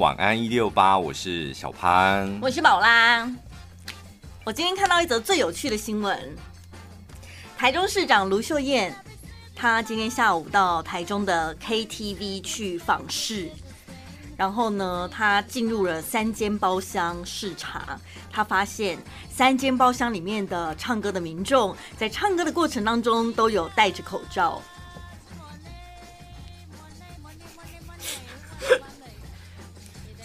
晚安一六八，我是小潘，我是宝拉。我今天看到一则最有趣的新闻，台中市长卢秀燕，她今天下午到台中的 KTV 去访视，然后呢，她进入了三间包厢视察，她发现三间包厢里面的唱歌的民众，在唱歌的过程当中都有戴着口罩。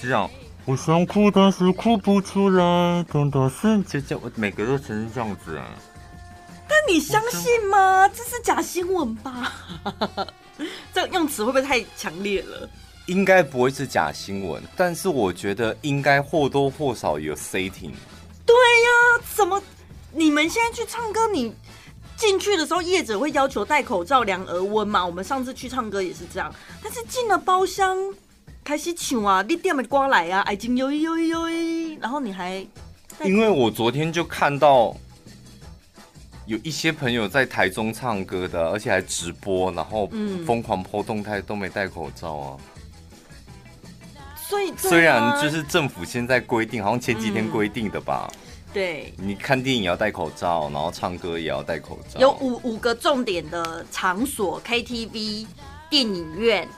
这样，我想哭，但是哭不出来。真的是，就这我每个都成这样子啊。但你相信吗？这是假新闻吧？这用词会不会太强烈了？应该不会是假新闻，但是我觉得应该或多或少有 setting。对呀、啊，怎么？你们现在去唱歌，你进去的时候，业者会要求戴口罩、量额温嘛？我们上次去唱歌也是这样，但是进了包厢。开始唱啊！你点的歌来啊，爱情呦呦呦呦，然后你还……因为我昨天就看到有一些朋友在台中唱歌的，而且还直播，然后疯狂 po 动态，都没戴口罩啊。所以虽然就是政府现在规定，好像前几天规定的吧？对，你看电影要戴口罩，然后唱歌也要戴口罩。有五五个重点的场所：KTV、电影院。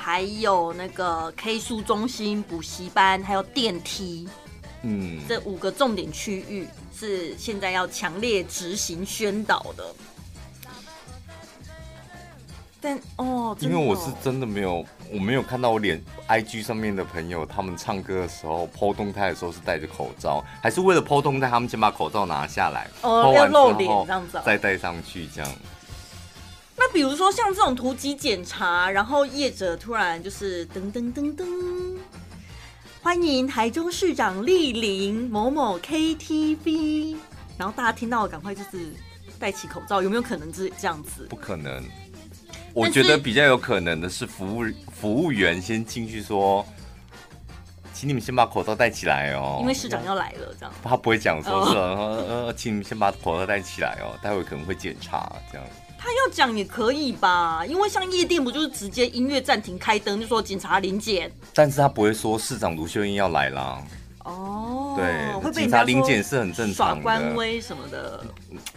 还有那个 K 书中心、补习班，还有电梯，嗯，这五个重点区域是现在要强烈执行宣导的。但哦，哦，因为我是真的没有，我没有看到我脸 IG 上面的朋友，他们唱歌的时候 po 动态的时候是戴着口罩，还是为了 po 动态，他们先把口罩拿下来，哦，要露脸这样子，再戴上去这样。那比如说像这种突击检查，然后业者突然就是噔噔噔噔，欢迎台中市长莅临某某 KTV，然后大家听到赶快就是戴起口罩，有没有可能是这样子？不可能，我觉得比较有可能的是服务服务员先进去说，请你们先把口罩戴起来哦，因为市长要来了，这样他不会讲说是呃，请你们先把口罩戴起来哦，待会可能会检查这样。他要讲也可以吧，因为像夜店不就是直接音乐暂停开灯，就说警察临检，但是他不会说市长卢秀燕要来啦。哦，对，警察临检是很正常的，耍官威什么的。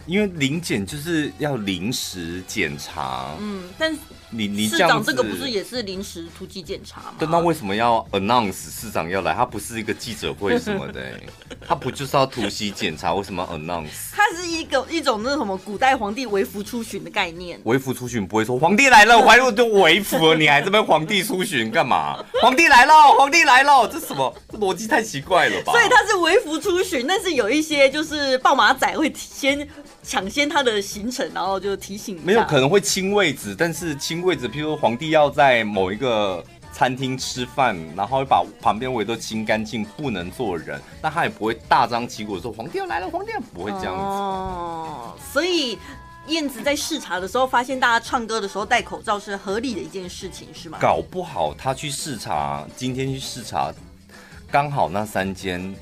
因为临检就是要临时检查，嗯，但你你市长这个不是也是临时突击检查吗？对，那为什么要 announce 市长要来？他不是一个记者会什么的，他不就是要突袭检查？为什么要 announce？他是一个一种那什么古代皇帝微服出巡的概念。微服出巡不会说皇帝来了，我还就微服了，你还这边皇帝出巡干嘛？皇帝来了，皇帝来了，这什么？这逻辑太奇怪了吧？所以他是微服出巡，但是有一些就是报马仔会先抢先他的行程，然后就提醒。没有可能会清位置，但是清位置，譬如说皇帝要在某一个餐厅吃饭，然后会把旁边位都清干净，不能坐人，那他也不会大张旗鼓说皇帝要来了，皇帝不会这样子。哦，所以燕子在视察的时候发现大家唱歌的时候戴口罩是合理的一件事情，是吗？搞不好他去视察，今天去视察，刚好那三间。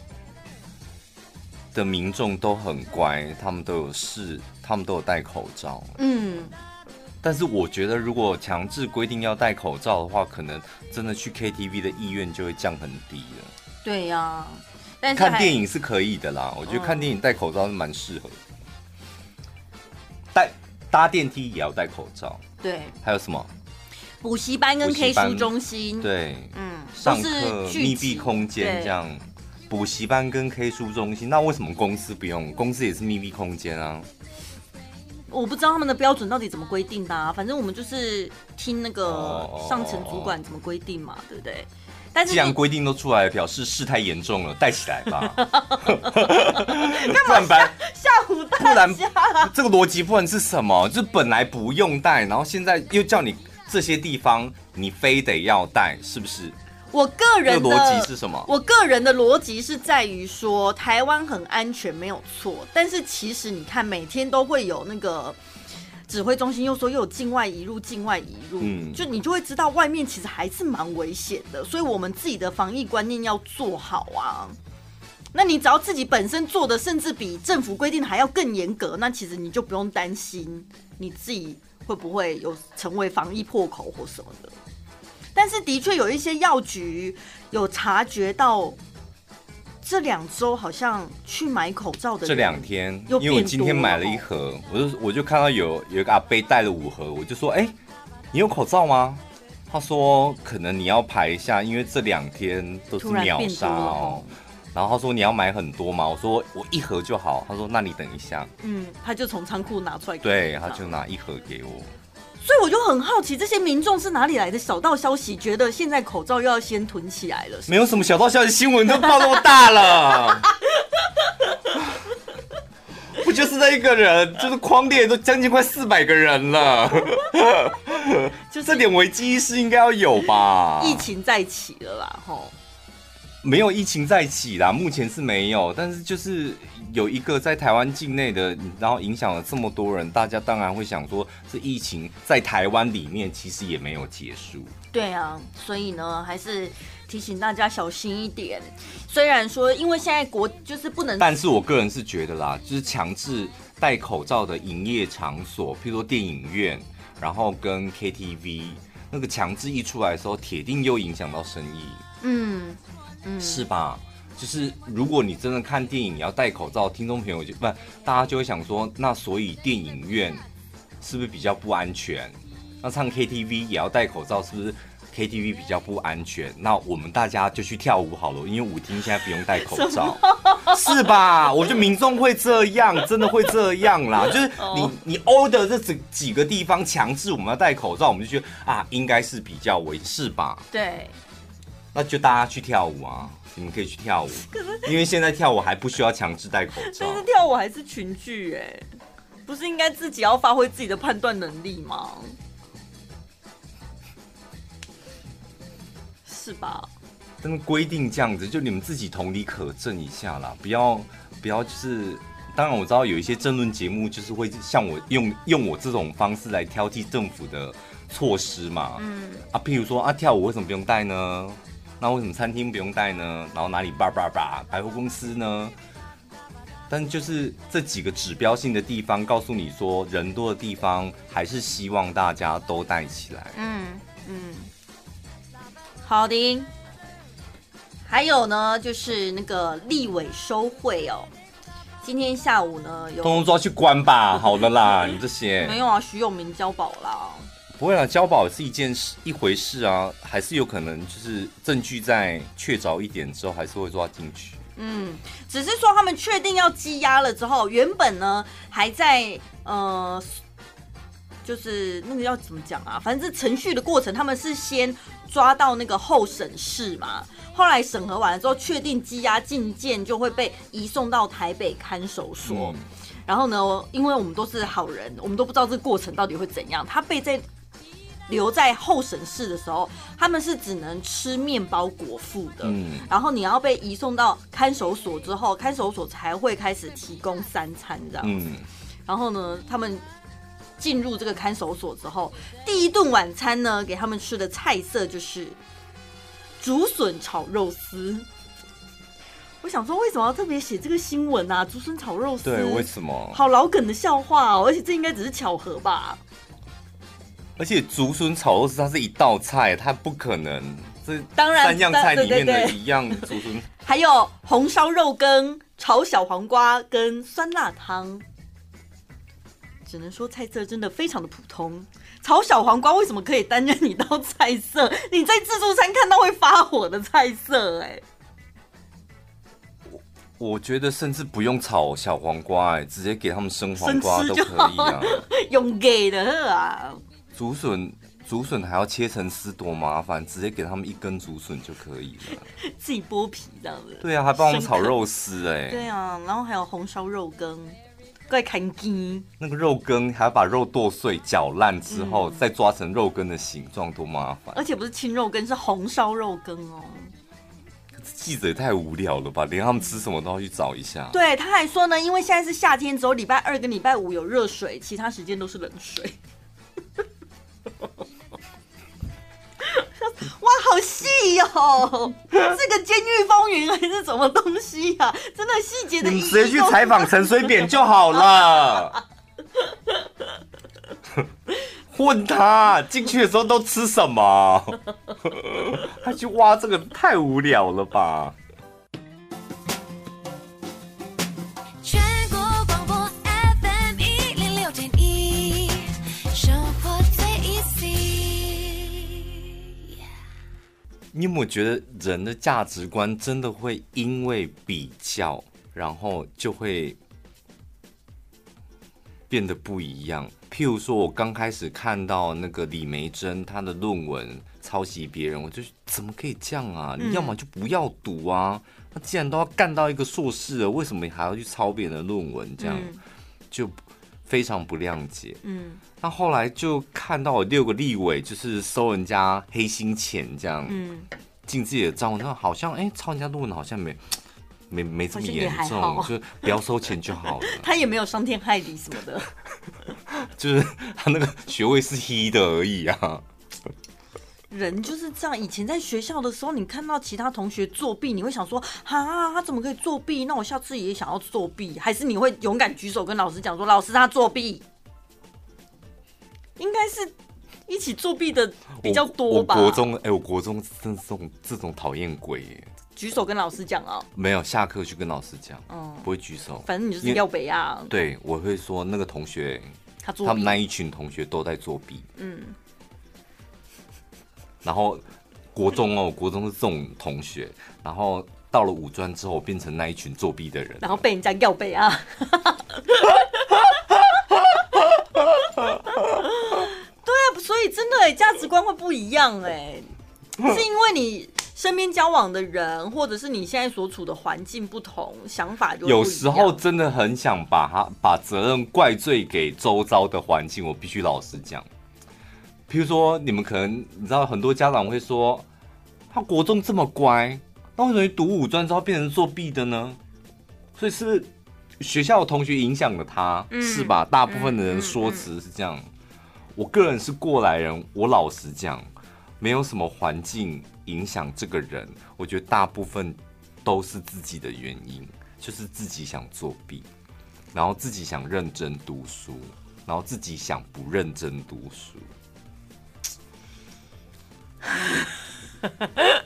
的民众都很乖，他们都有试，他们都有戴口罩。嗯，但是我觉得，如果强制规定要戴口罩的话，可能真的去 KTV 的意愿就会降很低了。对呀、啊，但是看电影是可以的啦。我觉得看电影戴口罩是蛮适合的。戴搭电梯也要戴口罩。对，还有什么？补习班跟 K 书中心。对，嗯，上课密闭空间这样。补习班跟 K 书中心，那为什么公司不用？公司也是秘密闭空间啊。我不知道他们的标准到底怎么规定的啊。反正我们就是听那个上层主管怎么规定嘛，对不对？但是既然规定都出来了，表示事态严重了，带起来吧。干嘛吓唬大家？不然这个逻辑不然是什么？就本来不用带，然后现在又叫你这些地方你非得要带，是不是？我个人的逻辑是什么？我个人的逻辑是在于说，台湾很安全，没有错。但是其实你看，每天都会有那个指挥中心又说又有境外移入，境外移入，嗯，就你就会知道外面其实还是蛮危险的。所以我们自己的防疫观念要做好啊。那你只要自己本身做的，甚至比政府规定的还要更严格，那其实你就不用担心你自己会不会有成为防疫破口或什么的。但是的确有一些药局有察觉到，这两周好像去买口罩的这两天，因为我今天买了一盒，我就我就看到有有一个阿伯带了五盒，我就说，哎，你有口罩吗？他说可能你要排一下，因为这两天都是秒杀哦。然后他说你要买很多吗？我说我一盒就好。他说那你等一下。嗯，他就从仓库拿出来。对，他就拿一盒给我。所以我就很好奇，这些民众是哪里来的小道消息？觉得现在口罩又要先囤起来了？没有什么小道消息，新闻都报那么大了。不就是那一个人？就是框列都将近快四百个人了。就这点危机意识应该要有吧？疫情再起了啦，吼。没有疫情再起啦，目前是没有，但是就是有一个在台湾境内的，然后影响了这么多人，大家当然会想说，这疫情在台湾里面其实也没有结束。对啊，所以呢，还是提醒大家小心一点。虽然说，因为现在国就是不能，但是我个人是觉得啦，就是强制戴口罩的营业场所，譬如说电影院，然后跟 KTV，那个强制一出来的时候，铁定又影响到生意。嗯。嗯、是吧？就是如果你真的看电影，你要戴口罩，听众朋友就不，大家就会想说，那所以电影院是不是比较不安全？那唱 KTV 也要戴口罩，是不是 KTV 比较不安全？那我们大家就去跳舞好了，因为舞厅现在不用戴口罩，是吧？我觉得民众会这样，真的会这样啦。就是你你 order 这几几个地方强制我们要戴口罩，我们就觉得啊，应该是比较为，是吧？对。那就大家去跳舞啊！你们可以去跳舞，可是因为现在跳舞还不需要强制戴口罩。但是跳舞还是群聚哎，不是应该自己要发挥自己的判断能力吗？是吧？但是规定这样子，就你们自己同理可证一下啦，不要不要就是。当然我知道有一些争论节目就是会像我用用我这种方式来挑剔政府的措施嘛。嗯啊，譬如说啊，跳舞为什么不用戴呢？那为什么餐厅不用戴呢？然后哪里叭叭叭，百货公司呢？但就是这几个指标性的地方，告诉你说，人多的地方还是希望大家都戴起来。嗯嗯，好的。还有呢，就是那个立委收贿哦，今天下午呢，有通通抓去关吧。好了啦，你这些没有啊，徐永明交保啦。不会啊，交保是一件事一回事啊，还是有可能就是证据在确凿一点之后，还是会抓进去。嗯，只是说他们确定要羁押了之后，原本呢还在呃，就是那个要怎么讲啊？反正程序的过程，他们是先抓到那个候审室嘛，后来审核完了之后，确定羁押禁见就会被移送到台北看守所。嗯、然后呢，因为我们都是好人，我们都不知道这个过程到底会怎样，他被在。留在候审室的时候，他们是只能吃面包果腹的。嗯，然后你要被移送到看守所之后，看守所才会开始提供三餐这样子。嗯，然后呢，他们进入这个看守所之后，第一顿晚餐呢，给他们吃的菜色就是竹笋炒肉丝。我想说，为什么要特别写这个新闻啊？竹笋炒肉丝，对，为什么？好老梗的笑话哦，而且这应该只是巧合吧。而且竹笋炒肉丝它是一道菜，它不可能这当然三样菜里面的一样竹笋。还有红烧肉羹、炒小黄瓜跟酸辣汤，只能说菜色真的非常的普通。炒小黄瓜为什么可以担任一道菜色？你在自助餐看到会发火的菜色，哎，我觉得甚至不用炒小黄瓜，哎，直接给他们生黄瓜都可以啊，用给的啊。竹笋，竹笋还要切成丝，多麻烦！直接给他们一根竹笋就可以了，自己剥皮这样子。对啊，还帮我们炒肉丝哎、欸。对啊，然后还有红烧肉羹，怪看筋。那个肉羹还要把肉剁碎、搅烂之后，嗯、再抓成肉羹的形状，多麻烦！而且不是青肉羹，是红烧肉羹哦。记者也太无聊了吧，连他们吃什么都要去找一下。对，他还说呢，因为现在是夏天，只有礼拜二跟礼拜五有热水，其他时间都是冷水。哇，好细哟！这个《监狱风云》还是什么东西呀、啊？真的细节的，你直接去采访陈水扁就好了。问他进去的时候都吃什么？他去挖这个太无聊了吧？你有没有觉得人的价值观真的会因为比较，然后就会变得不一样？譬如说，我刚开始看到那个李梅珍她的论文抄袭别人，我就怎么可以这样啊？你要么就不要读啊！那既然都要干到一个硕士了，为什么你还要去抄别人的论文？这样就非常不谅解。嗯，那后来就看到有六个立委就是收人家黑心钱，这样进自己的账户，那好像哎、欸，抄人家论文好像没。没没这么严重，就不要收钱就好了。他也没有伤天害理什么的，就是他那个学位是黑的而已啊。人就是这样，以前在学校的时候，你看到其他同学作弊，你会想说，哈，他怎么可以作弊？那我下次也想要作弊，还是你会勇敢举手跟老师讲说，老师他作弊？应该是一起作弊的比较多吧？国中，哎、欸，我国中这种这种讨厌鬼耶。举手跟老师讲哦，没有下课去跟老师讲，嗯，不会举手，反正你就是要北啊。对，我会说那个同学，他他们那一群同学都在作弊，嗯。然后国中哦，国中是这种同学，然后到了五专之后变成那一群作弊的人，然后被人家要北啊。所以真的价值观会不一样哎，是因为你。身边交往的人，或者是你现在所处的环境不同，想法就有时候真的很想把他把责任怪罪给周遭的环境。我必须老实讲，譬如说你们可能你知道，很多家长会说，他国中这么乖，那为什么读五专之后变成作弊的呢？所以是学校的同学影响了他，嗯、是吧？大部分的人说辞是这样。嗯嗯嗯、我个人是过来人，我老实讲，没有什么环境。影响这个人，我觉得大部分都是自己的原因，就是自己想作弊，然后自己想认真读书，然后自己想不认真读书。哎、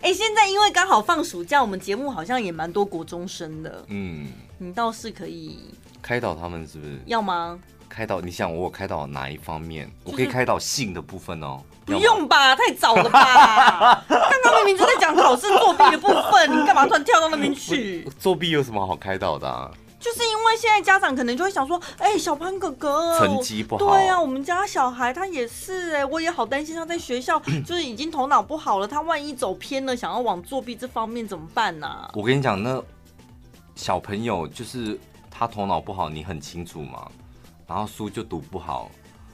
欸，现在因为刚好放暑假，我们节目好像也蛮多国中生的。嗯，你倒是可以开导他们，是不是？要吗？开导？你想我有开导哪一方面？就是、我可以开导性的部分哦。不用吧，太早了吧？刚刚明明就在讲考试作弊的部分，你干嘛突然跳到那边去？作弊有什么好开导的啊？就是因为现在家长可能就会想说，哎、欸，小潘哥哥成绩不好，对啊，我们家小孩他也是、欸，哎，我也好担心他在学校 就是已经头脑不好了，他万一走偏了，想要往作弊这方面怎么办呢、啊？我跟你讲，那小朋友就是他头脑不好，你很清楚嘛，然后书就读不好，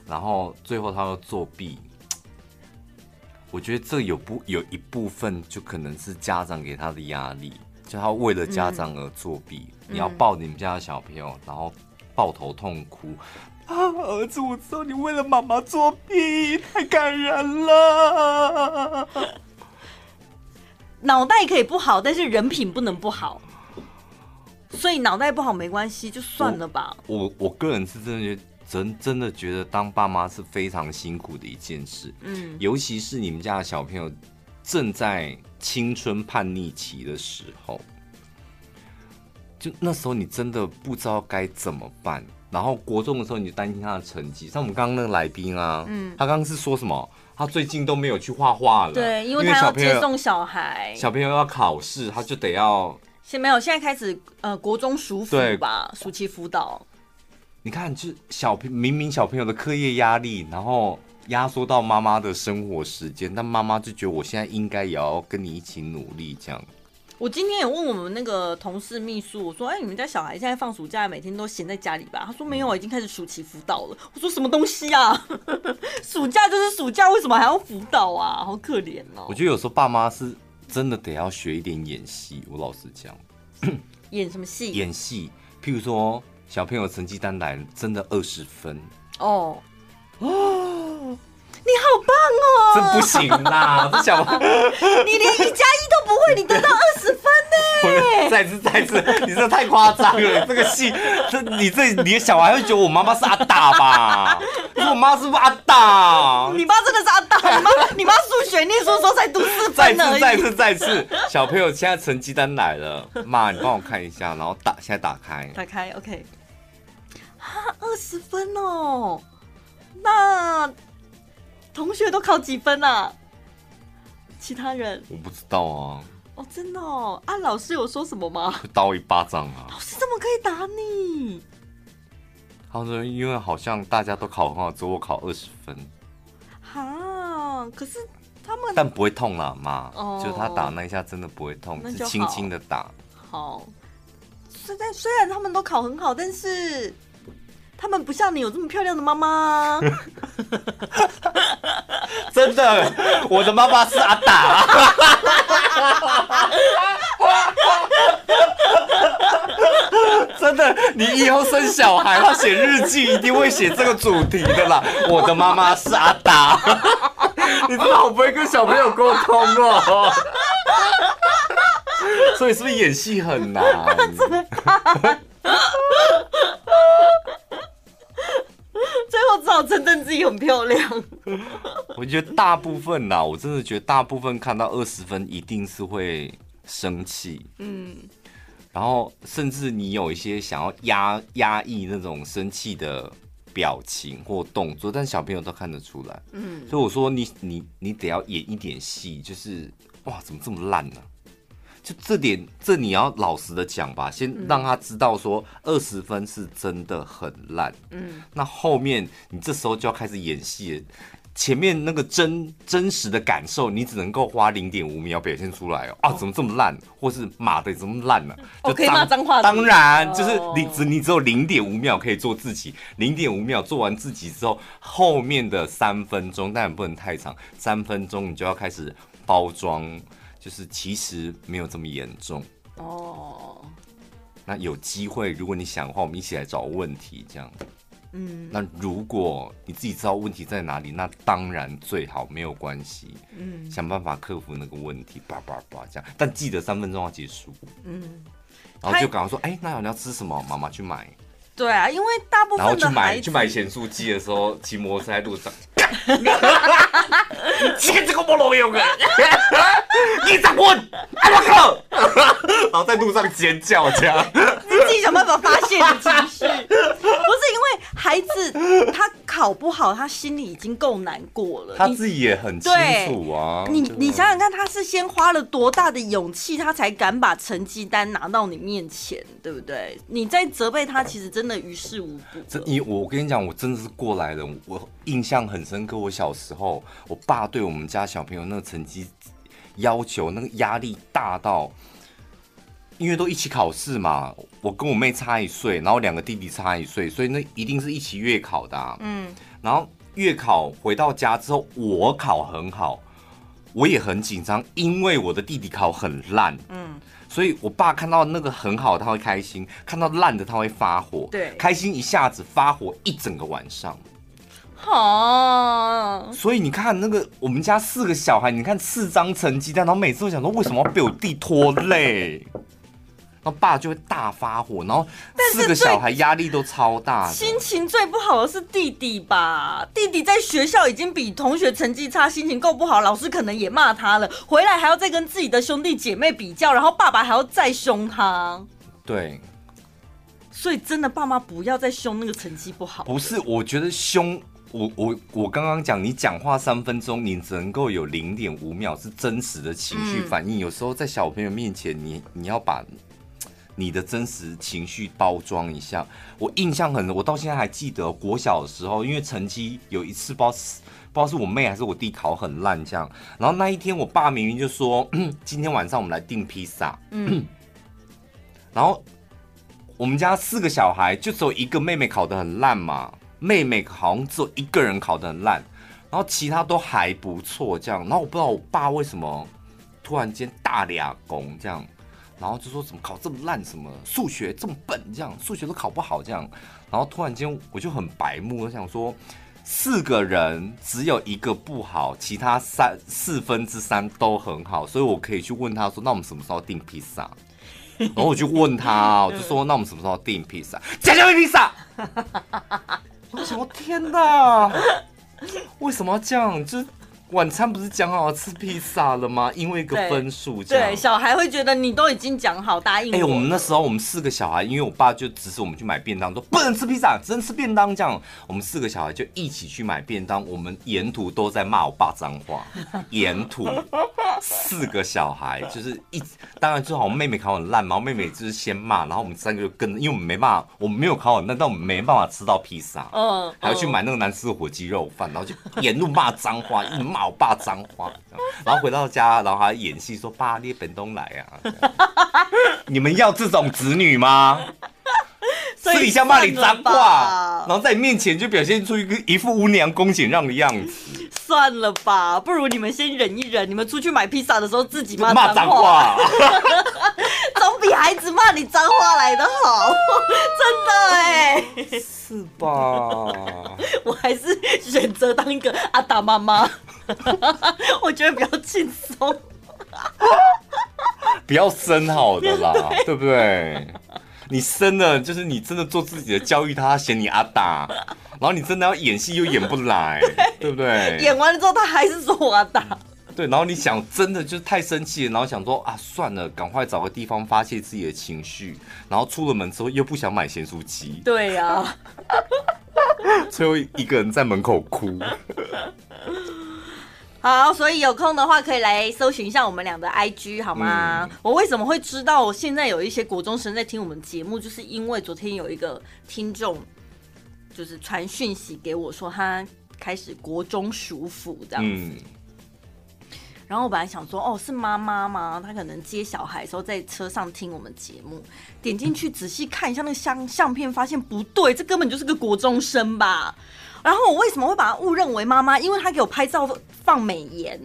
然后最后他要作弊。我觉得这有不有一部分就可能是家长给他的压力，就他为了家长而作弊。嗯、你要抱你们家的小朋友，然后抱头痛哭啊！儿子，我知道你为了妈妈作弊，太感人了。脑袋可以不好，但是人品不能不好。所以脑袋不好没关系，就算了吧。我我，我个人是真的觉得。真真的觉得当爸妈是非常辛苦的一件事，嗯，尤其是你们家的小朋友正在青春叛逆期的时候，就那时候你真的不知道该怎么办。然后国中的时候，你就担心他的成绩。像我们刚刚那个来宾啊，嗯，他刚刚是说什么？他最近都没有去画画了，对，因为他要接送小孩，小朋友要考试，他就得要。现没有，现在开始呃，国中暑辅吧，暑期辅导。你看，就小朋明明小朋友的课业压力，然后压缩到妈妈的生活时间，但妈妈就觉得我现在应该也要跟你一起努力，这样。我今天也问我们那个同事秘书，我说：“哎、欸，你们家小孩现在放暑假，每天都闲在家里吧？”他说：“没有，已经开始暑期辅导了。”我说：“什么东西啊？暑假就是暑假，为什么还要辅导啊？好可怜哦。”我觉得有时候爸妈是真的得要学一点演戏。我老实讲，演什么戏？演戏，譬如说。小朋友成绩单来了，真的二十分哦哦，你好棒哦！这不行啦，这小朋友，你连一加一都不会，你得到二十分呢？再次再次，你这太夸张了，这个戏，这你这你的小孩会觉得我妈妈是阿大吧？我妈是不是阿大？你妈真的是阿大？你妈你妈数学念书的时候才读四分呢。再次再次再次，小朋友现在成绩单来了，妈，你帮我看一下，然后打现在打开，打开，OK。啊，二十分哦，那同学都考几分啊？其他人我不知道啊。哦，真的哦，啊，老师有说什么吗？打我一巴掌啊！老师怎么可以打你？他说，因为好像大家都考很好，只有我考二十分。哈，可是他们但不会痛啦，妈。哦，就是他打那一下真的不会痛，是轻轻的打。好，虽然虽然他们都考很好，但是。他们不像你有这么漂亮的妈妈，真的，我的妈妈是阿达，真的，你以后生小孩，他写日记一定会写这个主题的啦。我的妈妈是阿达，你真的好不会跟小朋友沟通哦，所以是不是演戏很难？最后只好承认自己很漂亮。我觉得大部分呐，我真的觉得大部分看到二十分一定是会生气。嗯，然后甚至你有一些想要压压抑那种生气的表情或动作，但小朋友都看得出来。嗯，所以我说你你你得要演一点戏，就是哇，怎么这么烂呢？就这点，这你要老实的讲吧，先让他知道说二十分是真的很烂。嗯，那后面你这时候就要开始演戏，前面那个真真实的感受，你只能够花零点五秒表现出来哦。啊，怎么这么烂？或是妈的怎么烂呢？就可以骂脏话。当然，就是你只你只有零点五秒可以做自己，零点五秒做完自己之后，后面的三分钟但也不能太长，三分钟你就要开始包装。就是其实没有这么严重哦。那有机会，如果你想的话，我们一起来找问题，这样。嗯。那如果你自己知道问题在哪里，那当然最好没有关系。嗯。想办法克服那个问题，叭叭叭这样。但记得三分钟要结束。嗯。然后就赶快说，哎、欸，那你要吃什么？妈妈去买。对啊，因为大部分的。然后去买去买咸酥鸡的时候，骑摩托车在路上。切这个菠萝油啊！你长混，哎我靠！然后在路上尖叫，这样你自己想办法发泄的情绪，不是因为孩子他考不好，他心里已经够难过了，他自己也很清楚啊。你你想想看，他是先花了多大的勇气，他才敢把成绩单拿到你面前，对不对？你在责备他，其实真的于事无补。这你我跟你讲，我真的是过来人，我印象很深刻。我小时候，我爸对我们家小朋友那个成绩要求，那个压力大到。因为都一起考试嘛，我跟我妹差一岁，然后两个弟弟差一岁，所以那一定是一起月考的啊。嗯，然后月考回到家之后，我考很好，我也很紧张，因为我的弟弟考很烂。嗯，所以我爸看到那个很好，他会开心；看到烂的，他会发火。对，开心一下子，发火一整个晚上。好，所以你看那个我们家四个小孩，你看四张成绩单，然后每次都想说，为什么要被我弟拖累？然后爸就会大发火，然后四个小孩压力都超大。心情最不好的是弟弟吧？弟弟在学校已经比同学成绩差，心情够不好，老师可能也骂他了。回来还要再跟自己的兄弟姐妹比较，然后爸爸还要再凶他。对，所以真的爸妈不要再凶那个成绩不好。不是，我觉得凶，我我我刚刚讲，你讲话三分钟，你只能够有零点五秒是真实的情绪反应。嗯、有时候在小朋友面前，你你要把。你的真实情绪包装一下，我印象很，我到现在还记得国小的时候，因为成绩有一次不知道是不知道是我妹还是我弟考很烂这样，然后那一天我爸明明就说 今天晚上我们来订披萨，嗯，然后我们家四个小孩就只有一个妹妹考得很烂嘛，妹妹好像只有一个人考得很烂，然后其他都还不错这样，然后我不知道我爸为什么突然间大俩拱这样。然后就说怎么考这么烂，什么数学这么笨，这样数学都考不好，这样。然后突然间我就很白目，我想说四个人只有一个不好，其他三四分之三都很好，所以我可以去问他说，那我们什么时候订披萨？然后我就问他，我就说：“那我们什么时候订披萨？家家味披萨。”我想，我天哪，为什么要这样？就是。晚餐不是讲好要吃披萨了吗？因为一个分数，对，小孩会觉得你都已经讲好答应。哎、欸，我们那时候我们四个小孩，因为我爸就指使我们去买便当，说不能吃披萨，只能吃便当。这样，我们四个小孩就一起去买便当。我们沿途都在骂我爸脏话，沿途四个小孩就是一，当然最好我妹妹考很烂，然后妹妹就是先骂，然后我们三个就跟，因为我们没办法，我们没有考很烂，但我们没办法吃到披萨，嗯，还要去买那个难吃的火鸡肉饭，然后就沿路骂脏话，一直骂。老爸脏话，然后回到家，然后还演戏说：“爸，你本东来啊！” 你们要这种子女吗？私底下骂你脏话，然后在你面前就表现出一个一副温良恭俭让的样子。算了吧，不如你们先忍一忍。你们出去买披萨的时候自己骂脏话，总比孩子骂你脏话来的好。真的哎，是吧？我还是选择当一个阿达妈妈。我觉得比较轻松，不要生好的啦，对，对不对？你生了，就是你真的做自己的教育他，嫌你阿达，然后你真的要演戏又演不来，对，对不对？演完了之后他还是说我阿达，对，然后你想真的就是太生气了，然后想说啊算了，赶快找个地方发泄自己的情绪，然后出了门之后又不想买咸酥鸡，对呀、啊，最后一个人在门口哭。好，所以有空的话可以来搜寻一下我们俩的 IG 好吗？嗯、我为什么会知道我现在有一些国中生在听我们节目，就是因为昨天有一个听众就是传讯息给我说他开始国中暑辅这样子，嗯、然后我本来想说哦是妈妈吗？他可能接小孩的时候在车上听我们节目，点进去仔细看一下那个相相片，发现不对，这根本就是个国中生吧。然后我为什么会把他误认为妈妈？因为她给我拍照放美颜，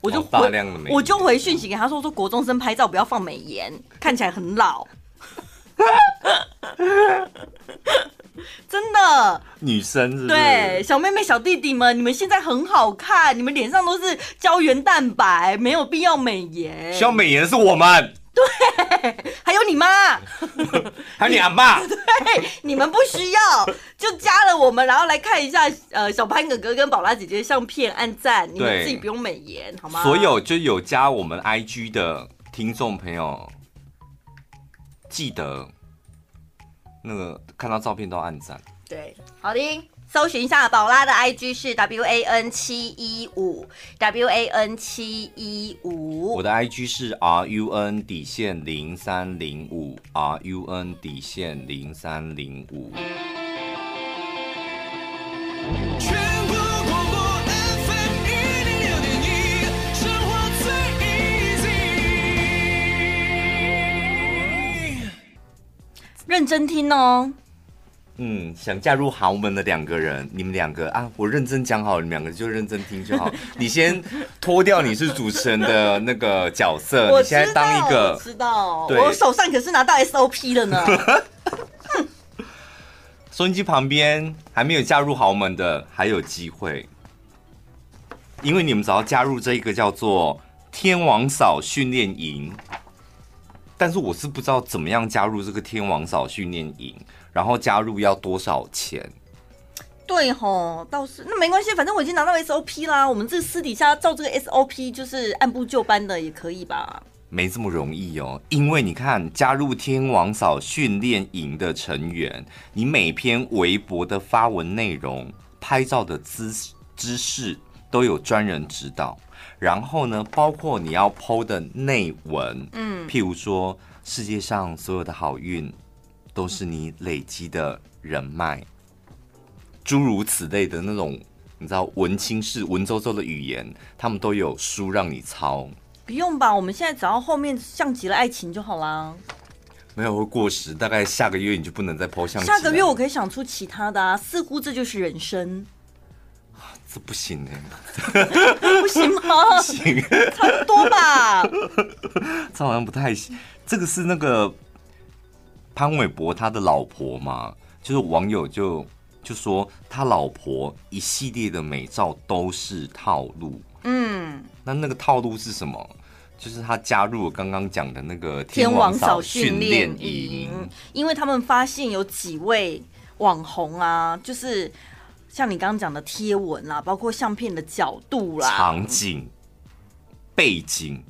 我就回我就回讯息给他说说国中生拍照不要放美颜，看起来很老。真的，女生？对，小妹妹小弟弟们，你们现在很好看，你们脸上都是胶原蛋白，没有必要美颜。需要美颜是我们。对，还有你妈，还有你阿爸，对，你们不需要，就加了我们，然后来看一下，呃，小潘哥哥跟宝拉姐姐的相片，按赞，你们自己不用美颜，好吗？所有就有加我们 IG 的听众朋友，记得那个看到照片都按赞，对，好的。搜寻一下宝拉的 IG 是 W A N 七一五 W A N 七一五，我的 IG 是 R U N 底线零三零五 R U N 底线零三零五。全国广播 FM 一零六点一，生活最 easy。认真听哦。嗯，想嫁入豪门的两个人，你们两个啊，我认真讲好，你们两个就认真听就好。你先脱掉你是主持人的那个角色，你现在当一个，我知道，对我手上可是拿到 SOP 了呢。收音机旁边还没有嫁入豪门的还有机会，因为你们只要加入这一个叫做天王嫂训练营，但是我是不知道怎么样加入这个天王嫂训练营。然后加入要多少钱？对吼，倒是那没关系，反正我已经拿到 SOP 啦。我们这私底下照这个 SOP，就是按部就班的也可以吧？没这么容易哦，因为你看，加入天王嫂训练营的成员，你每篇微博的发文内容、拍照的姿姿势都有专人指导。然后呢，包括你要 PO 的内文，嗯，譬如说世界上所有的好运。都是你累积的人脉，诸如此类的那种，你知道文青式文绉绉的语言，他们都有书让你抄。不用吧？我们现在只要后面像极了爱情就好啦。没有会过时，大概下个月你就不能再抛像。下个月我可以想出其他的啊，似乎这就是人生。这不行哎、欸，不行吗？不行，差不多吧。这好像不太行。这个是那个。潘玮柏他的老婆嘛，就是网友就就说他老婆一系列的美照都是套路。嗯，那那个套路是什么？就是他加入了刚刚讲的那个天王嫂训练练营，因为他们发现有几位网红啊，就是像你刚刚讲的贴文啦，包括相片的角度啦、场景、背景，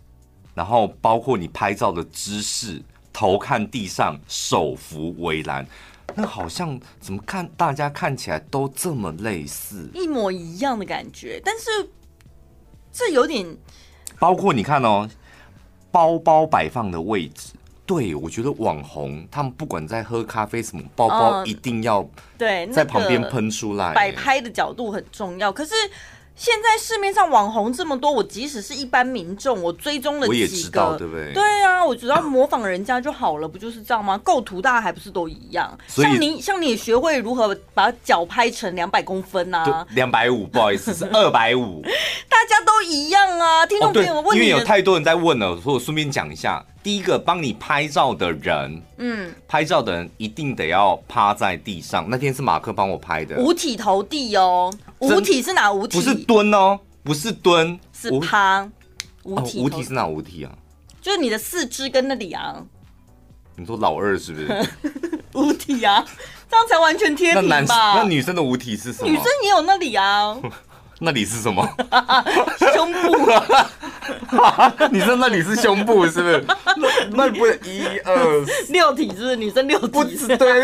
然后包括你拍照的姿势，头看地上，手扶围栏。那好像怎么看，大家看起来都这么类似，一模一样的感觉。但是这有点，包括你看哦，包包摆放的位置，对，我觉得网红他们不管在喝咖啡什么，包包一定要对在旁边喷出来，摆拍的角度很重要。可是。现在市面上网红这么多，我即使是一般民众，我追踪了几个，我也知道，对不对？对啊，我只要模仿人家就好了，不就是这样吗？构图大家还不是都一样？像你，像你也学会如何把脚拍成两百公分啊？两百五，不好意思，是二百五。大家都一样啊，听众朋友问、哦、因为有太多人在问了，所以我顺便讲一下。第一个帮你拍照的人，嗯，拍照的人一定得要趴在地上。那天是马克帮我拍的，五体投地哦。五体是哪五体？不是蹲哦，不是蹲，是趴。五体、哦，五体是哪五体啊？就是你的四肢跟那里啊。你说老二是不是？五体啊，这样才完全贴平吧？那女生的五体是什么？女生也有那里啊。那里是什么？胸部。你说那里是胸部是不是？那那不是一二 六体是不是？女生六体？对对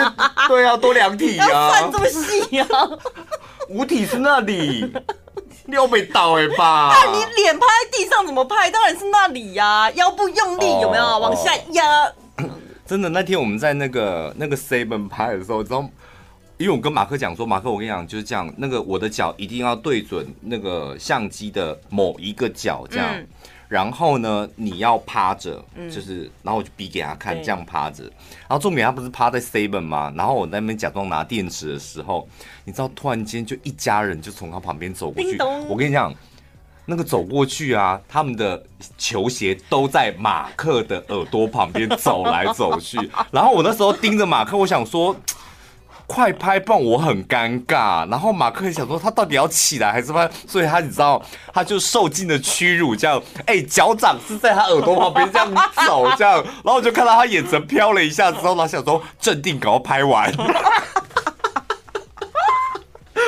啊，多两体啊。算这么细啊？五体是那里，六被倒哎吧？那你脸拍在地上怎么拍？当然是那里呀、啊，腰部用力有没有？哦、往下压。真的，那天我们在那个那个 seven 拍的时候，知道。因为我跟马克讲说，马克，我跟你讲就是这样，那个我的脚一定要对准那个相机的某一个角，这样、嗯，然后呢，你要趴着，就是，然后我就比给他看，这样趴着，然后重点他不是趴在 seven 吗？然后我在那边假装拿电池的时候，你知道，突然间就一家人就从他旁边走过去，我跟你讲，那个走过去啊，他们的球鞋都在马克的耳朵旁边走来走去，然后我那时候盯着马克，我想说。快拍，不然我很尴尬。然后马克想说，他到底要起来还是拍？所以他你知道，他就受尽了屈辱，这样，哎、脚掌是在他耳朵旁边这样走，这样。然后我就看到他眼神飘了一下之后，他想说镇定，赶快拍完。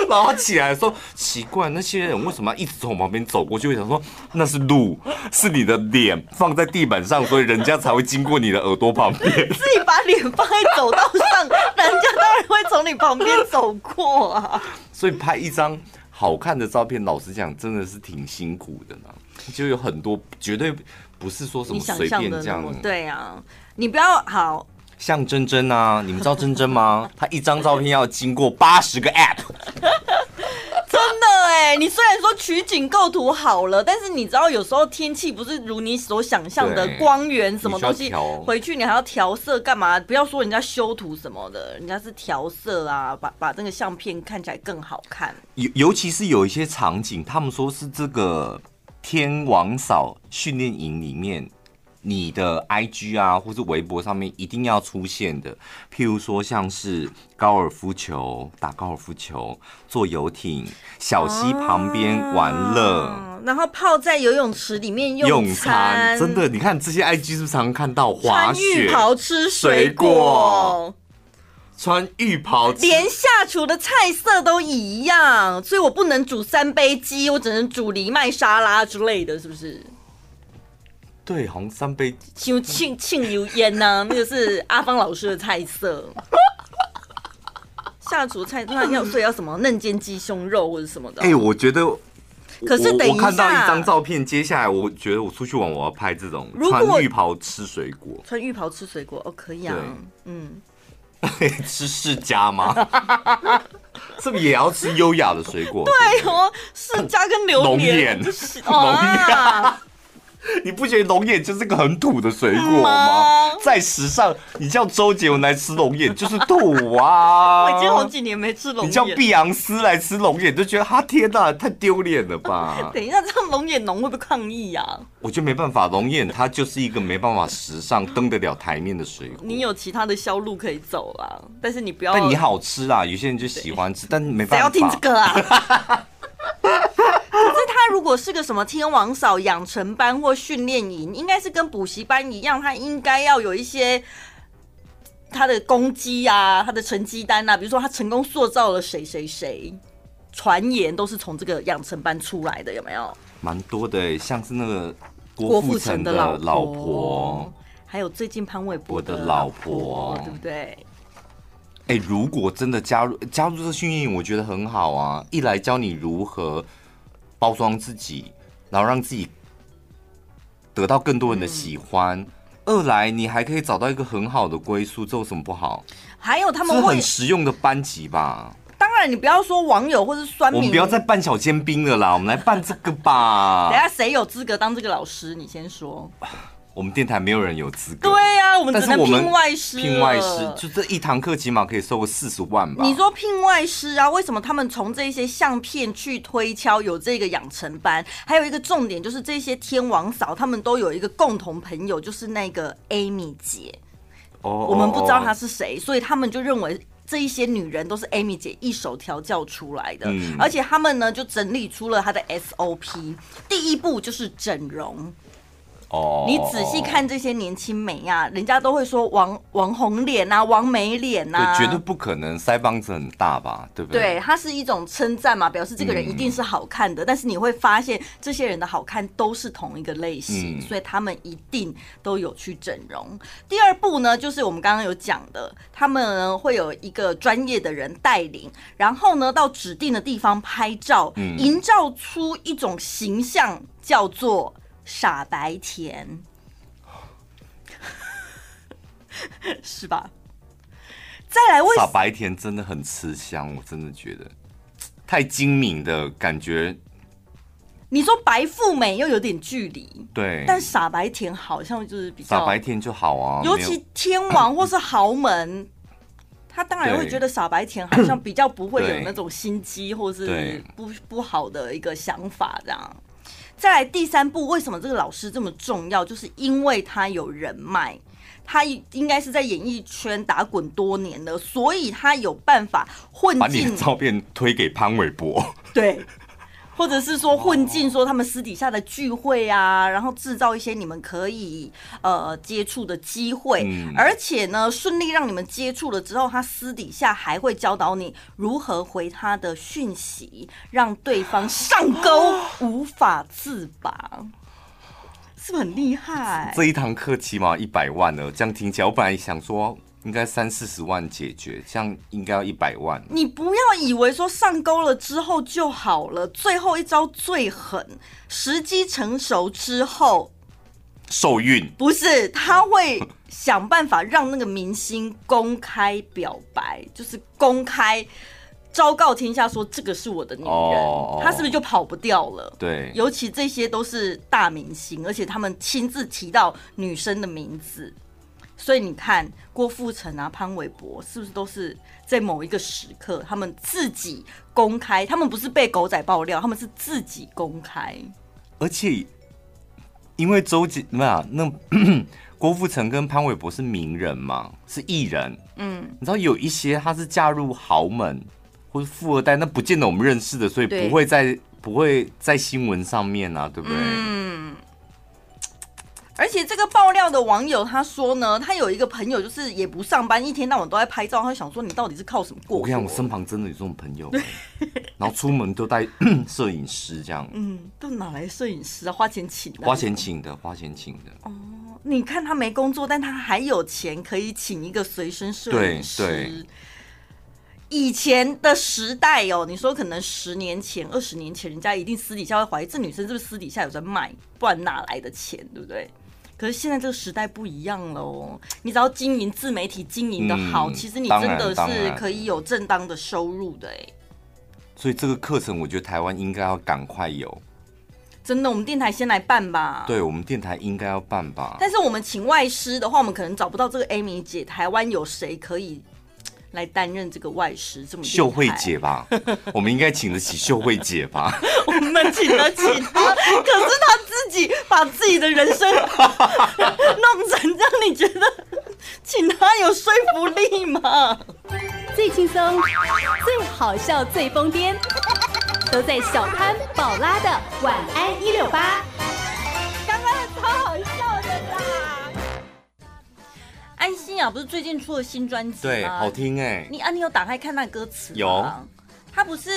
然后他起来说：“奇怪，那些人为什么要一直从我旁边走过去？我想说那是路，是你的脸放在地板上，所以人家才会经过你的耳朵旁边。自己把脸放在走道上，人家当然会从你旁边走过啊。所以拍一张好看的照片，老实讲，真的是挺辛苦的呢。就有很多绝对不是说什么随便这样。对啊，你不要好。”像珍珍啊，你们知道珍珍吗？她一张照片要经过八十个 app，真的哎！你虽然说取景构图好了，但是你知道有时候天气不是如你所想象的光源什么东西，回去你还要调色干嘛？不要说人家修图什么的，人家是调色啊，把把这个相片看起来更好看。尤尤其是有一些场景，他们说是这个天王嫂训练营里面。你的 IG 啊，或是微博上面一定要出现的，譬如说像是高尔夫球、打高尔夫球、坐游艇、小溪旁边玩乐、啊，然后泡在游泳池里面用餐，真的，你看这些 IG 是不是常常看到滑浴袍吃水果、穿浴袍，连下厨的菜色都一样，所以我不能煮三杯鸡，我只能煮藜麦沙拉之类的，是不是？对，红三杯，像庆庆油烟呐，那个是阿芳老师的菜色。下厨菜那要所以要什么嫩煎鸡胸肉或者什么的。哎、欸，我觉得，可是等一下，我看到一张照片，接下来我觉得我出去玩，我要拍这种穿浴袍吃水果，穿浴袍吃水果哦，可以啊，嗯，吃世家吗？是不是也要吃优雅的水果？对哦，世家跟榴莲，龙眼，龙眼。你不觉得龙眼就是个很土的水果吗？在时尚，你叫周杰伦来吃龙眼就是土啊！我已经好几年没吃龙眼。你叫碧昂斯来吃龙眼，就觉得他天哪，太丢脸了吧？等一下，这样龙眼农会不会抗议呀？我觉得没办法，龙眼它就是一个没办法时尚登得了台面的水果。你有其他的销路可以走啦，但是你不要。但你好吃啊，有些人就喜欢吃，但没办法。谁要听这个啊？果是个什么天王嫂养成班或训练营，应该是跟补习班一样，他应该要有一些他的功绩啊，他的成绩单啊，比如说他成功塑造了谁谁谁，传言都是从这个养成班出来的，有没有？蛮多的，像是那个郭富城的老婆，老婆还有最近潘玮柏的老婆，对不对？哎、欸，如果真的加入加入这个训练营，我觉得很好啊！一来教你如何包装自己，然后让自己得到更多人的喜欢；嗯、二来你还可以找到一个很好的归宿，这有什么不好？还有他们会很实用的班级吧？当然，你不要说网友或是酸民，我们不要再扮小尖兵了啦，我们来办这个吧。等下谁有资格当这个老师？你先说。我们电台没有人有资格。对呀、啊，我们只能聘外师。聘外师就这一堂课，起码可以收个四十万吧。你说聘外师啊？为什么他们从这些相片去推敲有这个养成班？还有一个重点就是这些天王嫂，他们都有一个共同朋友，就是那个 Amy 姐。哦。我们不知道她是谁，所以他们就认为这一些女人都是 Amy 姐一手调教出来的。嗯。而且他们呢，就整理出了她的 SOP。第一步就是整容。哦，你仔细看这些年轻美呀，人家都会说王王红脸啊，王美脸啊，对，绝对不可能腮帮子很大吧，对不对？对，它是一种称赞嘛，表示这个人一定是好看的。嗯、但是你会发现，这些人的好看都是同一个类型，嗯、所以他们一定都有去整容。第二步呢，就是我们刚刚有讲的，他们会有一个专业的人带领，然后呢到指定的地方拍照，嗯、营造出一种形象，叫做。傻白甜，是吧？再来问，傻白甜真的很吃香，我真的觉得太精明的感觉。你说白富美又有点距离，对，但傻白甜好像就是比较傻白甜就好啊。尤其天王 或是豪门，他当然会觉得傻白甜好像比较不会有那种心机或是不不好的一个想法这样。再来第三步，为什么这个老师这么重要？就是因为他有人脉，他应该是在演艺圈打滚多年了，所以他有办法混进。把你的照片推给潘玮柏。对。或者是说混进说他们私底下的聚会啊，然后制造一些你们可以呃接触的机会，嗯、而且呢顺利让你们接触了之后，他私底下还会教导你如何回他的讯息，让对方上钩无法自拔，是不是很厉害？这一堂课起码一百万呢，这样听起来，我本来想说。应该三四十万解决，这样应该要一百万。你不要以为说上钩了之后就好了，最后一招最狠，时机成熟之后受孕不是，他会想办法让那个明星公开表白，就是公开昭告天下说这个是我的女人，哦、他是不是就跑不掉了？对，尤其这些都是大明星，而且他们亲自提到女生的名字。所以你看，郭富城啊、潘玮柏是不是都是在某一个时刻，他们自己公开？他们不是被狗仔爆料，他们是自己公开。而且，因为周杰没有那 郭富城跟潘玮柏是名人嘛，是艺人。嗯，你知道有一些他是嫁入豪门或是富二代，那不见得我们认识的，所以不会在不会在新闻上面啊，对不对？嗯。而且这个爆料的网友他说呢，他有一个朋友就是也不上班，一天到晚都在拍照。他想说，你到底是靠什么过？我跟你讲，我身旁真的有这种朋友，然后出门都带 摄影师这样。嗯，都哪来摄影师啊？花钱请的？花钱请的，花钱请的。哦，你看他没工作，但他还有钱可以请一个随身摄影师。对。对以前的时代哦，你说可能十年前、二十年前，人家一定私底下会怀疑这女生是不是私底下有在卖，不然哪来的钱，对不对？可是现在这个时代不一样了哦，你只要经营自媒体经营的好，嗯、其实你真的是可以有正当的收入的哎。所以这个课程，我觉得台湾应该要赶快有。真的，我们电台先来办吧。对，我们电台应该要办吧。但是我们请外师的话，我们可能找不到这个 Amy 姐。台湾有谁可以？来担任这个外师，这么秀慧姐吧，我们应该请得起秀慧姐吧？我们请得起她，可是她自己把自己的人生 弄成这样，你觉得请她有说服力吗？最轻松、最好笑、最疯癫，都在小潘宝拉的晚安一六八。刚刚超好笑！安心啊不是最近出了新专辑吗？对，好听哎。你啊，你有打开看那歌词吗？有。他不是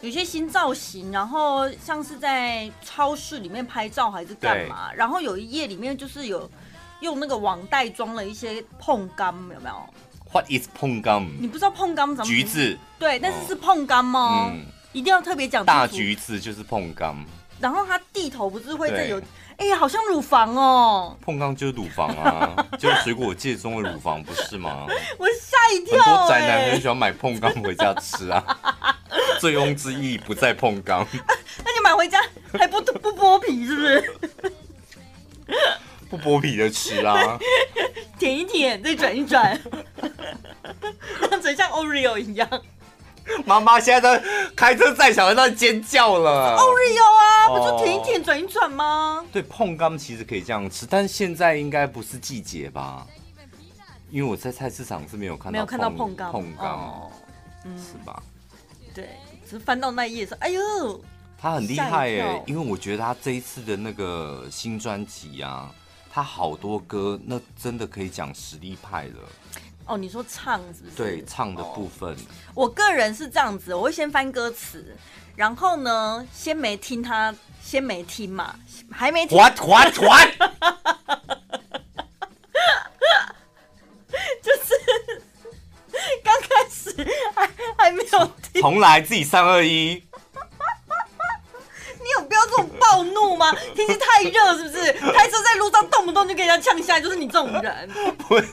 有些新造型，然后像是在超市里面拍照还是干嘛？然后有一页里面就是有用那个网袋装了一些碰柑，有没有？What is 碰柑？你不知道碰柑怎么？橘子。对，但是是碰柑吗？嗯。一定要特别讲。大橘子就是碰柑。然后它地头不是会在有。哎呀，好像乳房哦！椪柑就是乳房啊，就是水果界中的乳房，不是吗？我吓一跳。很多宅男很喜欢买椪柑回家吃啊，醉翁之意不在椪柑。啊，那你买回家还不不剥皮是不是？不剥皮的吃啊，舔一舔再转一转，让嘴像 Oreo 一样。妈妈现在都开车载小孩都在尖叫了。Oreo 啊，不就舔一舔转一转吗？对，碰柑其实可以这样吃，但是现在应该不是季节吧？因为我在菜市场是没有看到，没有看到碰柑，碰柑，嗯，是吧？对，只是翻到那一页说，哎呦，他很厉害哎，因为我觉得他这一次的那个新专辑啊，他好多歌，那真的可以讲实力派了。哦，你说唱是不是？对，唱的部分。哦，我个人是这样子，我会先翻歌词，然后呢，先没听他，先没听嘛，还没听。What what what？就是刚开始还还没有听。重来，自己三二一。你有必要这种暴怒吗？天气太热，是不是？开车在路上动不动就给人家呛下来，就是你这种人。不是，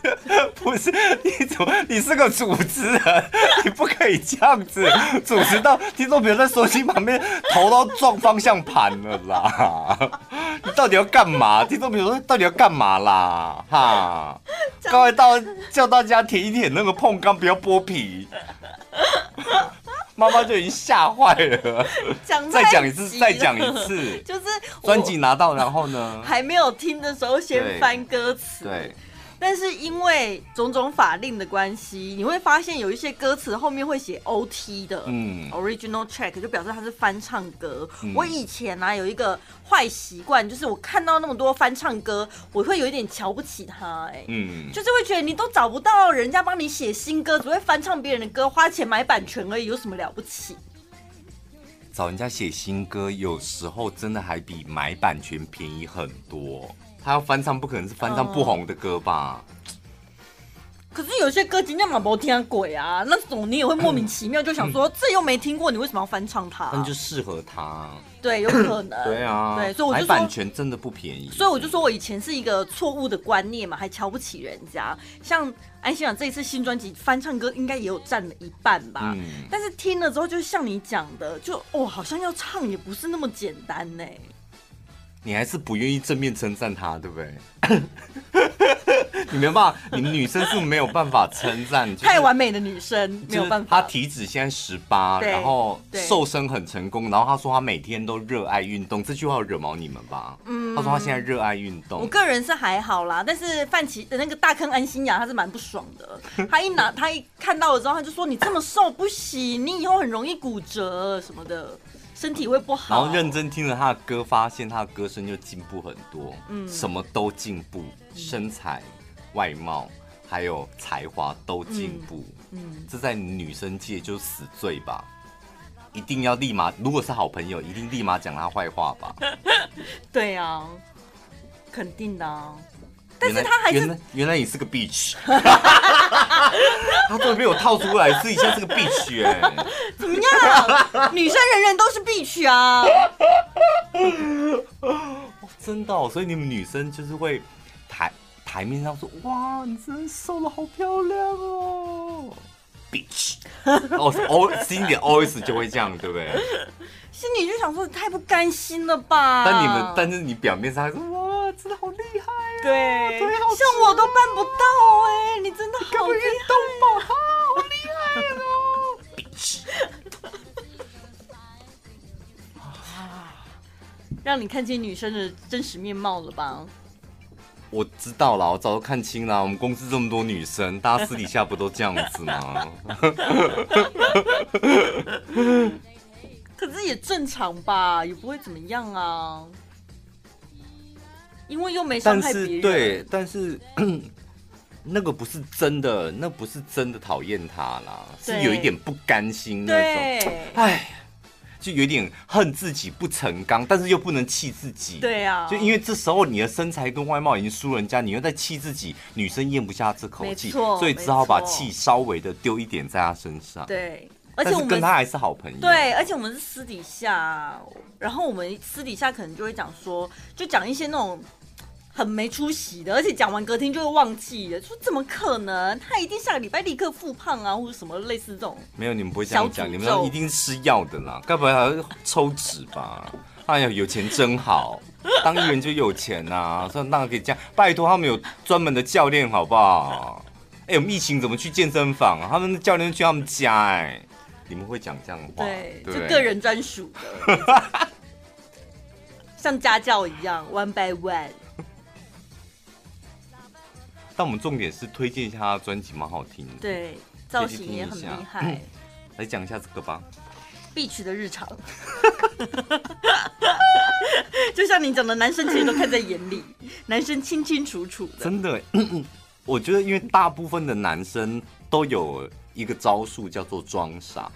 不是，你怎么？你是个主持人，你不可以这样子主持到听众朋友在手机旁边，头都撞方向盘了啦！你到底要干嘛？听众朋友说到底要干嘛啦？哈！各位到叫大家舔一舔那个碰缸，不要剥皮。妈妈就已经吓坏 了，再讲一次，再讲一次，就是专辑拿到，然后呢，还没有听的时候先翻歌词，对。但是因为种种法令的关系，你会发现有一些歌词后面会写 OT 的，嗯，original track 就表示它是翻唱歌。嗯、我以前呢、啊、有一个坏习惯，就是我看到那么多翻唱歌，我会有一点瞧不起他、欸，哎，嗯，就是会觉得你都找不到人家帮你写新歌，只会翻唱别人的歌，花钱买版权而已，有什么了不起？找人家写新歌，有时候真的还比买版权便宜很多。他要翻唱，不可能是翻唱不红的歌吧？嗯、可是有些歌今天嘛没听鬼啊，那种你也会莫名其妙就想说，这又没听过，你为什么要翻唱它？那就适合他。对，有可能。对啊，对，所以我就说版权真的不便宜。所以我就说我以前是一个错误的观念嘛，还瞧不起人家。像安心亚这一次新专辑翻唱歌，应该也有占了一半吧？嗯。但是听了之后，就像你讲的，就哦，好像要唱也不是那么简单呢。你还是不愿意正面称赞他，对不对？你没有办法，你们女生是没有办法称赞，就是、太完美的女生没有办法。她体脂现在十八，然后瘦身很成功，然后她说她每天都热爱运动，这句话惹毛你们吧？嗯，她说她现在热爱运动。我个人是还好啦，但是范琪的那个大坑安心雅，她是蛮不爽的。她一拿，她一看到了之后，她就说：“你这么瘦不行，你以后很容易骨折什么的。”身体会不好，然后认真听了他的歌，发现他的歌声就进步很多，嗯，什么都进步，身材、外貌还有才华都进步，嗯，这在女生界就死罪吧，一定要立马，如果是好朋友，一定立马讲他坏话吧，对啊，肯定的啊。但是他还是原来原来你是个 bitch，他终于被我套出来，自己像是个 bitch 哎，怎么样？女生人人都是 bitch 啊！真的，所以你们女生就是会台台面上说，哇，你真的瘦了好漂亮哦，bitch，哦哦，心里 always 就会这样，对不对？心里就想说，你太不甘心了吧？但你们，但是你表面上还说，哇，真的好厉！对，像我都办不到哎，你真的好厉害，好厉害哦！让你看清女生的真实面貌了吧？我知道了，我早就看清了。我们公司这么多女生，大家私底下不都这样子吗？可是也正常吧，也不会怎么样啊。因为又没伤害别人。对，但是 那个不是真的，那不是真的讨厌他啦，是有一点不甘心那种。哎，就有点恨自己不成钢，但是又不能气自己。对啊，就因为这时候你的身材跟外貌已经输人家，你又在气自己，女生咽不下这口气，所以只好把气稍微的丢一点在他身上。对。而且我们跟他还是好朋友。对，而且我们是私底下，然后我们私底下可能就会讲说，就讲一些那种很没出息的，而且讲完隔天就会忘记了，说怎么可能？他一定下个礼拜立刻复胖啊，或者什么类似这种。没有，你们不会这样讲，你们一定是吃药的啦，该不会还要抽脂吧？哎呀，有钱真好，当艺人就有钱呐、啊，所以当然可以这样。拜托他们有专门的教练，好不好？哎，我们疫情怎么去健身房啊？他们的教练去他们家、欸，哎。你们会讲这样的话，对，对就个人专属的，像家教一样，one by one。但我们重点是推荐一下他的专辑，蛮好听的，对，造型也很厉害。来讲一下这个吧，必取的日常，就像你讲的，男生其实都看在眼里，男生清清楚楚的。真的，我觉得因为大部分的男生都有一个招数，叫做装傻。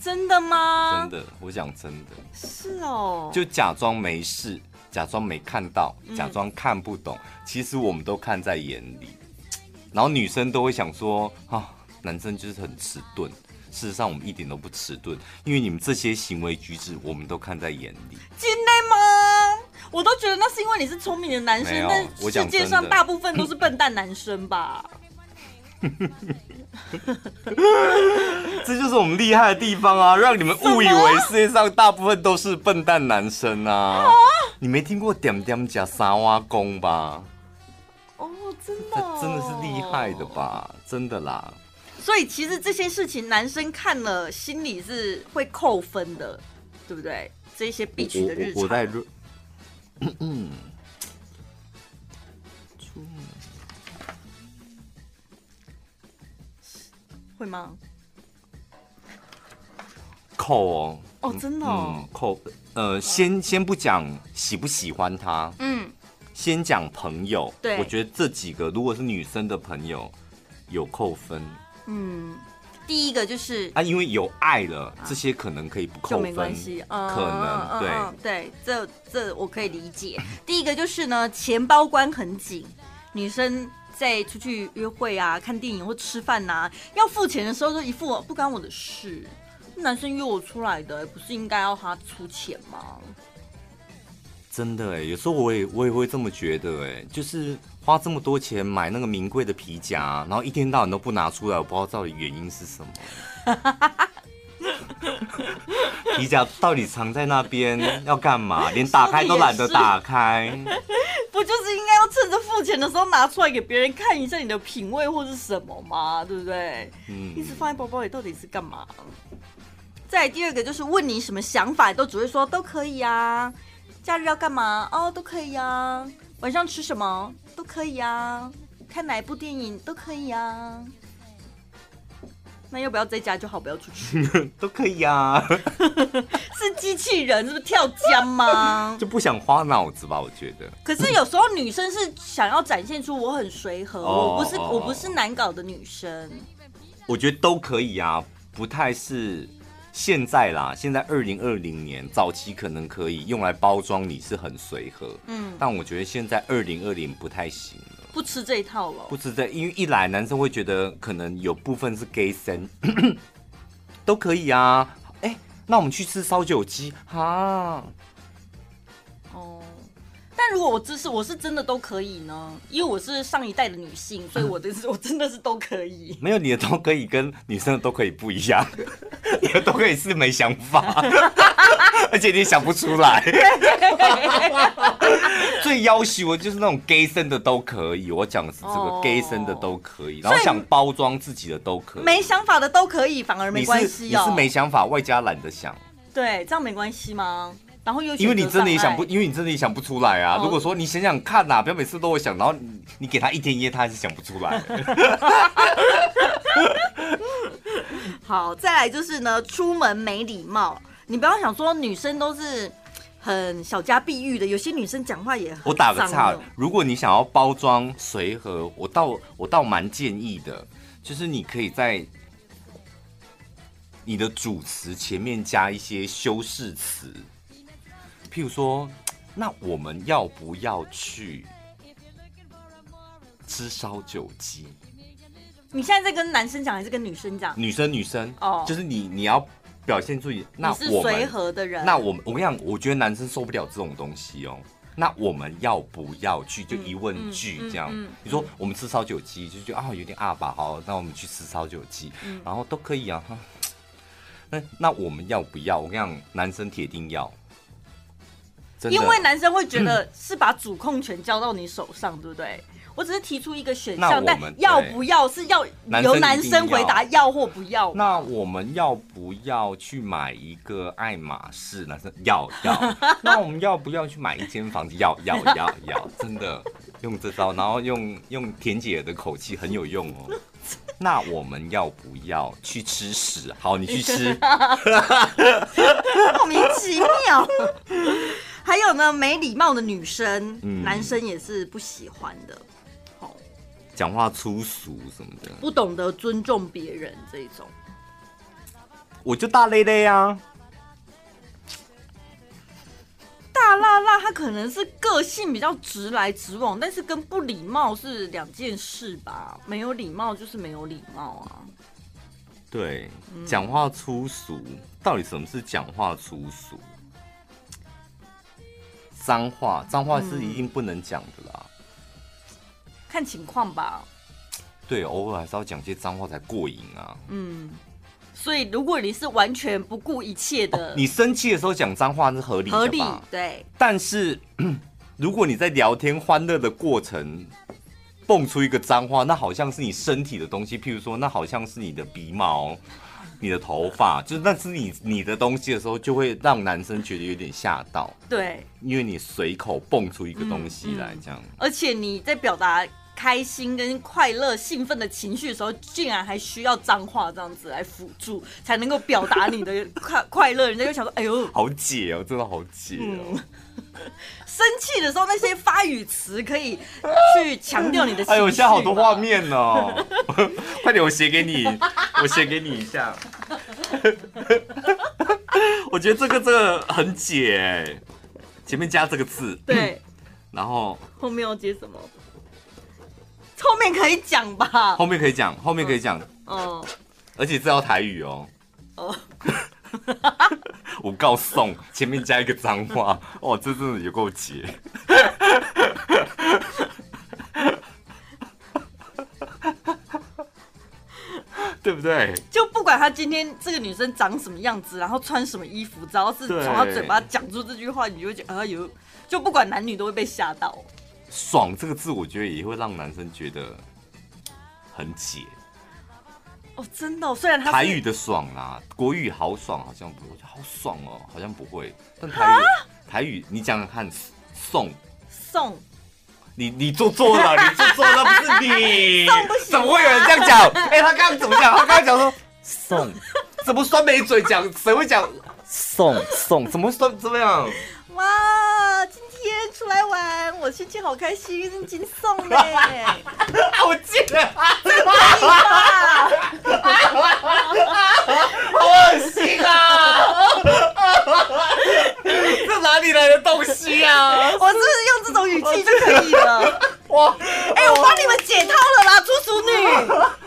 真的吗？真的，我讲真的。是哦。就假装没事，假装没看到，假装看不懂，嗯。其实我们都看在眼里。然后女生都会想说啊，男生就是很迟钝。事实上，我们一点都不迟钝，因为你们这些行为举止，我们都看在眼里。真的吗？我都觉得那是因为你是聪明的男生，但世界上大部分都是笨蛋男生吧。这就是我们厉害的地方啊！让你们误以为世界上大部分都是笨蛋男生啊！你没听过点点加沙挖工吧？哦，真的、哦，真的是厉害的吧？真的啦！所以其实这些事情，男生看了心里是会扣分的，对不对？这些必须的日常。我，我，我在 嗯。会吗？扣哦。哦，真的哦，嗯、扣。呃，先先不讲喜不喜欢他，嗯，先讲朋友，对，我觉得这几个如果是女生的朋友有扣分，嗯，第一个就是啊，因为有爱了，这些可能可以不扣分，就没关系，嗯，可能对、嗯、对，这这我可以理解。第一个就是呢，钱包关很紧，女生。在出去约会啊、看电影或吃饭呐、啊，要付钱的时候就一副不关我的事。男生约我出来的，不是应该要他出钱吗？真的哎，有时候我也我也会这么觉得哎，就是花这么多钱买那个名贵的皮夹，然后一天到晚都不拿出来，我不知道到底原因是什么。皮夹到底藏在那边要干嘛？连打开都懒得打开。不就是应该要趁着付钱的时候拿出来给别人看一下你的品味或是什么吗？对不对？嗯。一直放在包包里到底是干嘛？再第二个就是问你什么想法，都只会说都可以啊。假日要干嘛？哦，都可以啊。晚上吃什么？都可以啊。看哪一部电影？都可以啊。那要不要在家就好，不要出去 都可以啊。是机器人，是不是跳江吗？就不想花脑子吧？我觉得。可是有时候女生是想要展现出我很随和，我不是我不是难搞的女生。我觉得都可以啊，不太是现在啦。现在二零二零年早期可能可以用来包装你是很随和，嗯，但我觉得现在二零二零不太行。不吃这一套了，不吃这，因为一来男生会觉得可能有部分是 gay 生，都可以啊。哎、那我们去吃烧酒鸡哈。哦，但如果我这是我是真的都可以呢，因为我是上一代的女性，所以我的是 我真的是都可以。没有你的都可以跟女生的都可以不一样，你的都可以是没想法，而且你也想不出来。最要求的就是那种 gay 生的都可以，我讲的是这个、oh. gay 生的都可以，然后想包装自己的都可以，没想法的都可以，反而没关系哦。你是没想法，外加懒得想，对，这样没关系吗？然后又因为你真的也想不，因为你真的也想不出来啊。Oh. 如果说你想想看呐、啊，不要每次都会想，然后你，你给他一天一夜，他还是想不出来。好，再来就是呢，出门没礼貌。你不要想说女生都是很小家碧玉的，有些女生讲话也很。我打个岔，如果你想要包装随和，我倒我倒蛮建议的，就是你可以在你的主词前面加一些修饰词，譬如说，那我们要不要去吃烧酒鸡？你现在在跟男生讲还是跟女生讲？女生，女生哦，oh. 就是你，你要表现出那我随和的人。那我们，我跟你讲，我觉得男生受不了这种东西哦。那我们要不要去？就疑问句这样。嗯嗯嗯、你说我们吃烧酒鸡，就觉得啊有点阿吧。好，那我们去吃烧酒鸡，嗯、然后都可以啊。那那我们要不要？我跟你讲，男生铁定要。因为男生会觉得是把主控权交到你手上，对不对？我只是提出一个选项，但要不要是要由男生回答要或不要。那我们要不要去买一个爱马仕？男生要要。那我们要不要去买一间房子？要要要要，真的用这招，然后用用田姐的口气很有用哦。那我们要不要去吃屎？好，你去吃。莫名其妙。还有呢，没礼貌的女生，嗯、男生也是不喜欢的。讲话粗俗什么的，不懂得尊重别人这一种，我就大咧咧呀。大辣辣他可能是个性比较直来直往，但是跟不礼貌是两件事吧？没有礼貌就是没有礼貌啊。对，讲话粗俗，到底什么是讲话粗俗？脏话，脏话是一定不能讲的啦。看情况吧，对，偶尔还是要讲些脏话才过瘾啊。嗯，所以如果你是完全不顾一切的，哦、你生气的时候讲脏话是合理的？合理，对。但是 如果你在聊天欢乐的过程蹦出一个脏话，那好像是你身体的东西，譬如说，那好像是你的鼻毛。你的头发，就是那是你你的东西的时候，就会让男生觉得有点吓到。对，因为你随口蹦出一个东西来，这样、嗯嗯。而且你在表达开心跟快乐、兴奋的情绪的时候，竟然还需要脏话这样子来辅助，才能够表达你的快 快乐。人家就想说：“哎呦，好解哦，真的好解哦。嗯” 生气的时候，那些发语词可以去强调你的情绪。哎呦，现在好多画面哦！快点，我写给你，我写给你一下。我觉得这个这个很解，前面加这个字。对。然后后面要接什么？后面可以讲吧？后面可以讲，后面可以讲。哦。而且这要台语哦。哦。我告诉，前面加一个脏话，哦，这真的有够解，对不对？就不管他今天这个女生长什么样子，然后穿什么衣服，只要是从她嘴巴讲出这句话，你就会觉得啊有，就不管男女都会被吓到。爽这个字，我觉得也会让男生觉得很解。哦，真的，虽然他台语的爽啦，国语好爽，好像不会，好爽哦，好像不会。但台语，台语你讲讲看，送送，你你做错了，你做错了，不是你，送不行，怎么会有人这样讲？哎，他刚刚怎么讲？他刚刚讲说送，怎么酸梅嘴讲？谁会讲送送？怎么酸？怎么样？哇！今天出来玩，我心情好开心，金送嘞！好贱啊！真可以吧？好恶心啊！这哪里来的东西啊？我是不是用这种语气就可以了？哇！哎、欸，我帮你们解套了啦，猪淑女！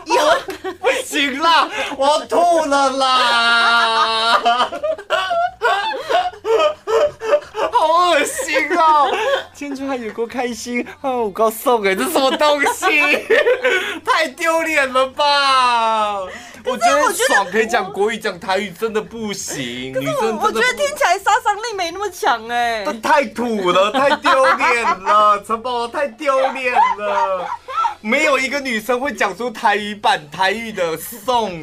以后不行啦，我要吐了啦！心哦！今天还有够开心哦！我告诉你，这什么东西？太丢脸了吧！我觉得爽可以讲国语，讲台语真的不行。可是我我觉得听起来杀伤力没那么强哎。太土了，太丢脸了，陈宝太丢脸了。没有一个女生会讲出台语版台语的送。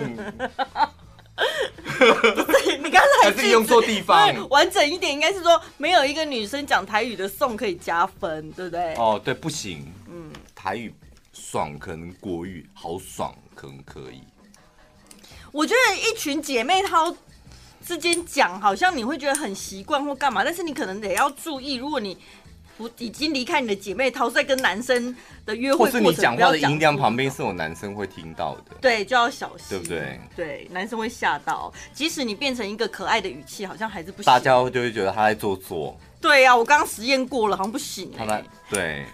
不是，你刚才还是用错地方。完整一点应该是说，没有一个女生讲台语的送可以加分，对不对？哦，对，不行。嗯，台语爽，可能国语好爽，可能可以。我觉得一群姐妹她之间讲，好像你会觉得很习惯或干嘛，但是你可能得要注意，如果你不已经离开你的姐妹淘，在跟男生的约会过程，或是你讲话的音量旁边是有男生会听到的，对，就要小心，对不对？对，男生会吓到，即使你变成一个可爱的语气，好像还是不行。大家就会觉得他在做作。对呀、啊，我刚刚实验过了，好像不行、欸。他在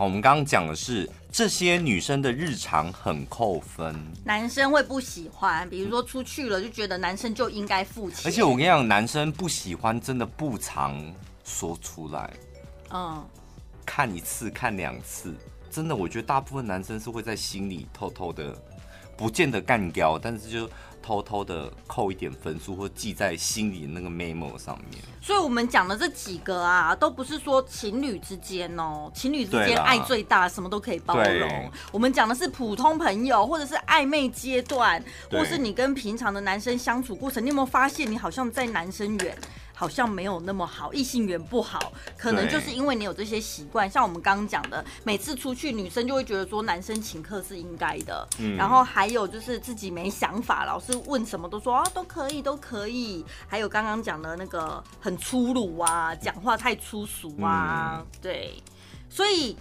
对。我们刚刚讲的是这些女生的日常很扣分，男生会不喜欢，比如说出去了就觉得男生就应该付钱，而且我跟你讲，男生不喜欢真的不常说出来，嗯，看一次看两次，真的，我觉得大部分男生是会在心里偷偷的，不见得干掉，但是就。偷偷的扣一点分数，或记在心里那个 memo 上面。所以，我们讲的这几个啊，都不是说情侣之间哦，情侣之间爱最大，什么都可以包容。我们讲的是普通朋友，或者是暧昧阶段，或是你跟平常的男生相处过程，你有没有发现，你好像在男生缘？好像没有那么好，异性缘不好，可能就是因为你有这些习惯。像我们刚刚讲的，每次出去，女生就会觉得说男生请客是应该的。嗯，然后还有就是自己没想法，老是问什么都说啊都可以，都可以。还有刚刚讲的那个很粗鲁啊，讲话太粗俗啊，嗯、对，所以。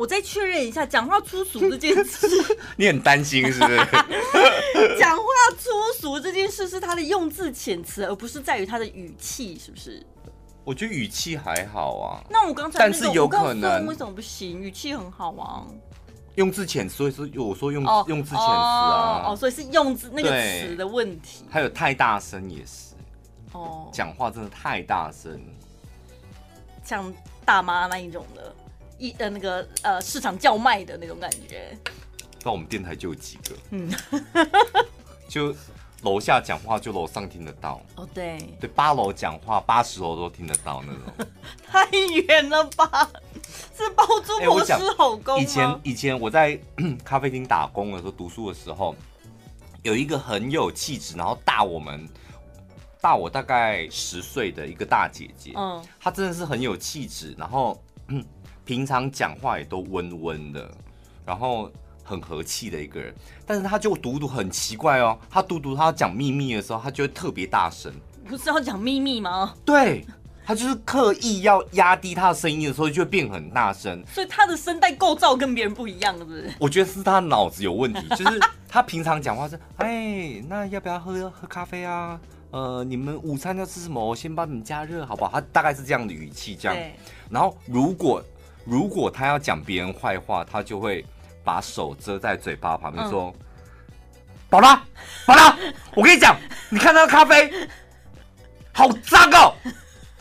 我再确认一下，讲话粗俗这件事，你很担心是不是？讲话粗俗这件事是他的用字遣词，而不是在于他的语气，是不是？我觉得语气还好啊。那我刚才、那个，但是有可能为什么不行？语气很好啊。用字遣词，所以说我说用、哦、用字遣词啊哦。哦，所以是用字那个词的问题。还有太大声也是。哦。讲话真的太大声，像大妈那一种的。一呃那个呃市场叫卖的那种感觉，那我们电台就有几个，嗯，就楼下讲话就楼上听得到，哦对，对八楼讲话八十楼都听得到那种，太远了吧？是包租婆狮吼功吗？以前以前我在 咖啡厅打工的时候，读书的时候，有一个很有气质，然后大我们大我大概十岁的一个大姐姐，嗯，她真的是很有气质，然后。嗯平常讲话也都温温的，然后很和气的一个人，但是他就读读很奇怪哦，他读读他要讲秘密的时候，他就会特别大声。不是要讲秘密吗？对，他就是刻意要压低他的声音的时候，就会变很大声。所以他的声带构造跟别人不一样，是不是？我觉得是他脑子有问题，就是他平常讲话是，哎，那要不要喝喝咖啡啊？呃，你们午餐要吃什么？我先帮你们加热，好不好？他大概是这样的语气，这样。然后如果。如果他要讲别人坏话，他就会把手遮在嘴巴旁边说：“宝、嗯、拉，宝拉，我跟你讲，你看那个咖啡，好脏哦，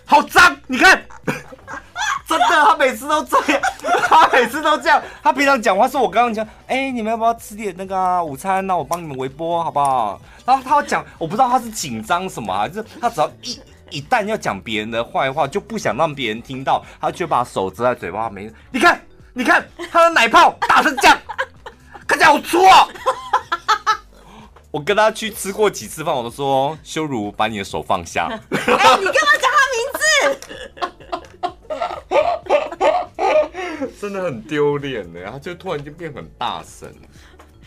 好脏！你看，真的，他每次都这样，他每次都这样。他平常讲话是我刚刚讲，哎、欸，你们要不要吃点那个、啊、午餐？那我帮你们微波，好不好？然后他要讲，我不知道他是紧张什么，就是他只要一。”一旦要讲别人的坏话，就不想让别人听到，他就把手遮在嘴巴没。你看，你看他的奶泡打成这样，看起来好粗啊！我跟他去吃过几次饭，我都说羞辱，把你的手放下。哎、欸，你干嘛讲他名字？真的很丢脸呢，他就突然就变很大声。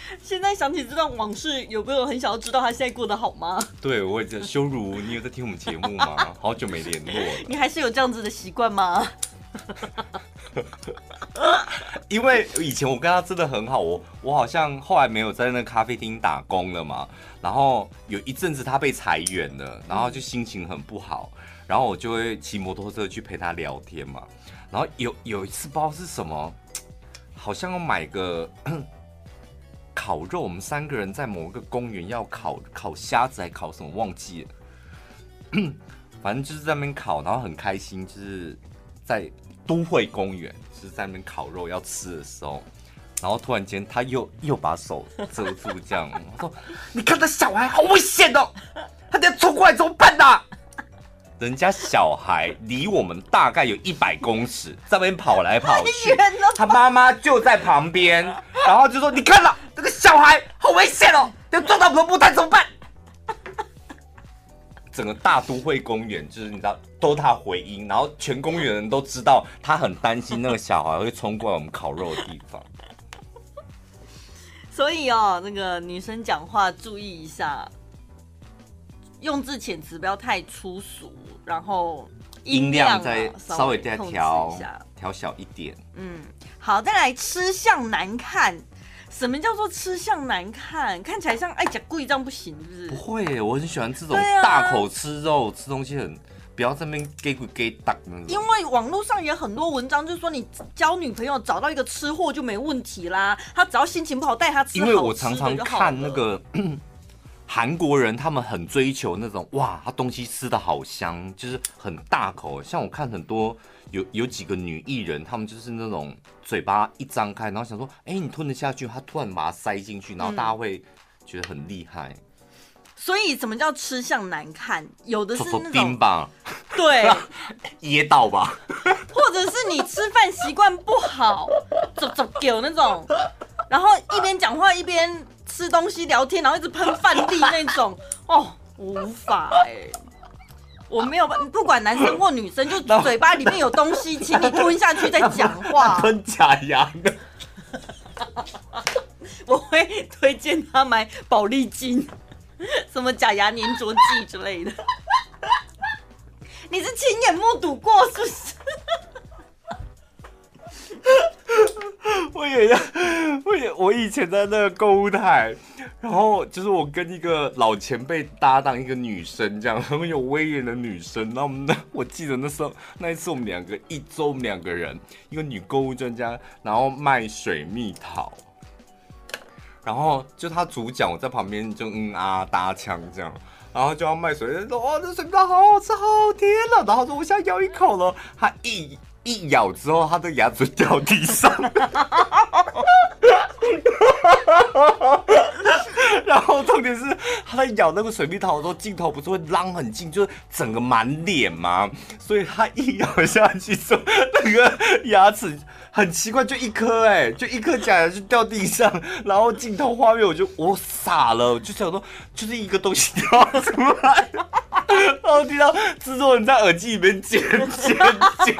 现在想起这段往事，有没有很想要知道他现在过得好吗？对，我也在羞辱你。有在听我们节目吗？好久没联络了。你还是有这样子的习惯吗？因为以前我跟他真的很好，我我好像后来没有在那咖啡厅打工了嘛。然后有一阵子他被裁员了，然后就心情很不好，然后我就会骑摩托车去陪他聊天嘛。然后有有一次不知道是什么，好像要买个。烤肉，我们三个人在某个公园要烤烤虾子，还烤什么忘记了，反正就是在那边烤，然后很开心，就是在都会公园，就是在那边烤肉要吃的时候，然后突然间他又又把手遮住，这样我说：“你看那小孩好危险哦，他等下冲过来怎么办呐？”人家小孩离我们大概有一百公尺，在那边跑来跑去，他妈妈就在旁边，然后就说：“你看了。”这个小孩好危险哦！要撞到我们的木炭怎么办？整个大都会公园，就是你知道都他回音，然后全公园人都知道他很担心那个小孩会冲过来我们烤肉的地方。所以哦，那个女生讲话注意一下，用字遣词不要太粗俗，然后音量再稍微再调调小一点。嗯，好，再来吃相难看。什么叫做吃相难看？看起来像爱讲故意这样不行，是不是？不会，我很喜欢这种大口吃肉，啊、吃东西很不要在那边给鬼给打。因为网络上也很多文章，就是说你交女朋友找到一个吃货就没问题啦。他只要心情不好带他吃，因为我常常看那个韩国人，他们很追求那种哇，他东西吃的好香，就是很大口。像我看很多。有有几个女艺人，他们就是那种嘴巴一张开，然后想说，哎、欸，你吞得下去，她突然把它塞进去，然后大家会觉得很厉害、嗯。所以，什么叫吃相难看？有的是那种吧，对，噎到吧，或者是你吃饭习惯不好，走走有那种，然后一边讲话一边吃东西聊天，然后一直喷饭粒那种，哦，无法哎、欸。我没有，不管男生或女生，就 嘴巴里面有东西，请你吞下去再讲话。吞假牙的，我会推荐他买保丽金，什么假牙粘着剂之类的。你是亲眼目睹过是不是？我也要，我也我以前在那个购物台，然后就是我跟一个老前辈搭档，一个女生这样很有威严的女生。那我们那我记得那时候那一次我们两个一周我们两个人，一个女购物专家，然后卖水蜜桃，然后就他主讲，我在旁边就嗯啊搭腔这样，然后就要卖水，说哇这水蜜桃好好吃，好甜了，然后说我想咬一口了，他一。一咬之后，他的牙齿掉地上，然后重点是他在咬那个水蜜桃的时候，镜头不是会拉很近，就是整个满脸嘛，所以他一咬下去之后，那个牙齿很奇怪，就一颗哎，就一颗假牙就掉地上，然后镜头画面我就我傻了，就想说就是一个东西掉出来。然后听到制作人在耳机里面尖尖叫，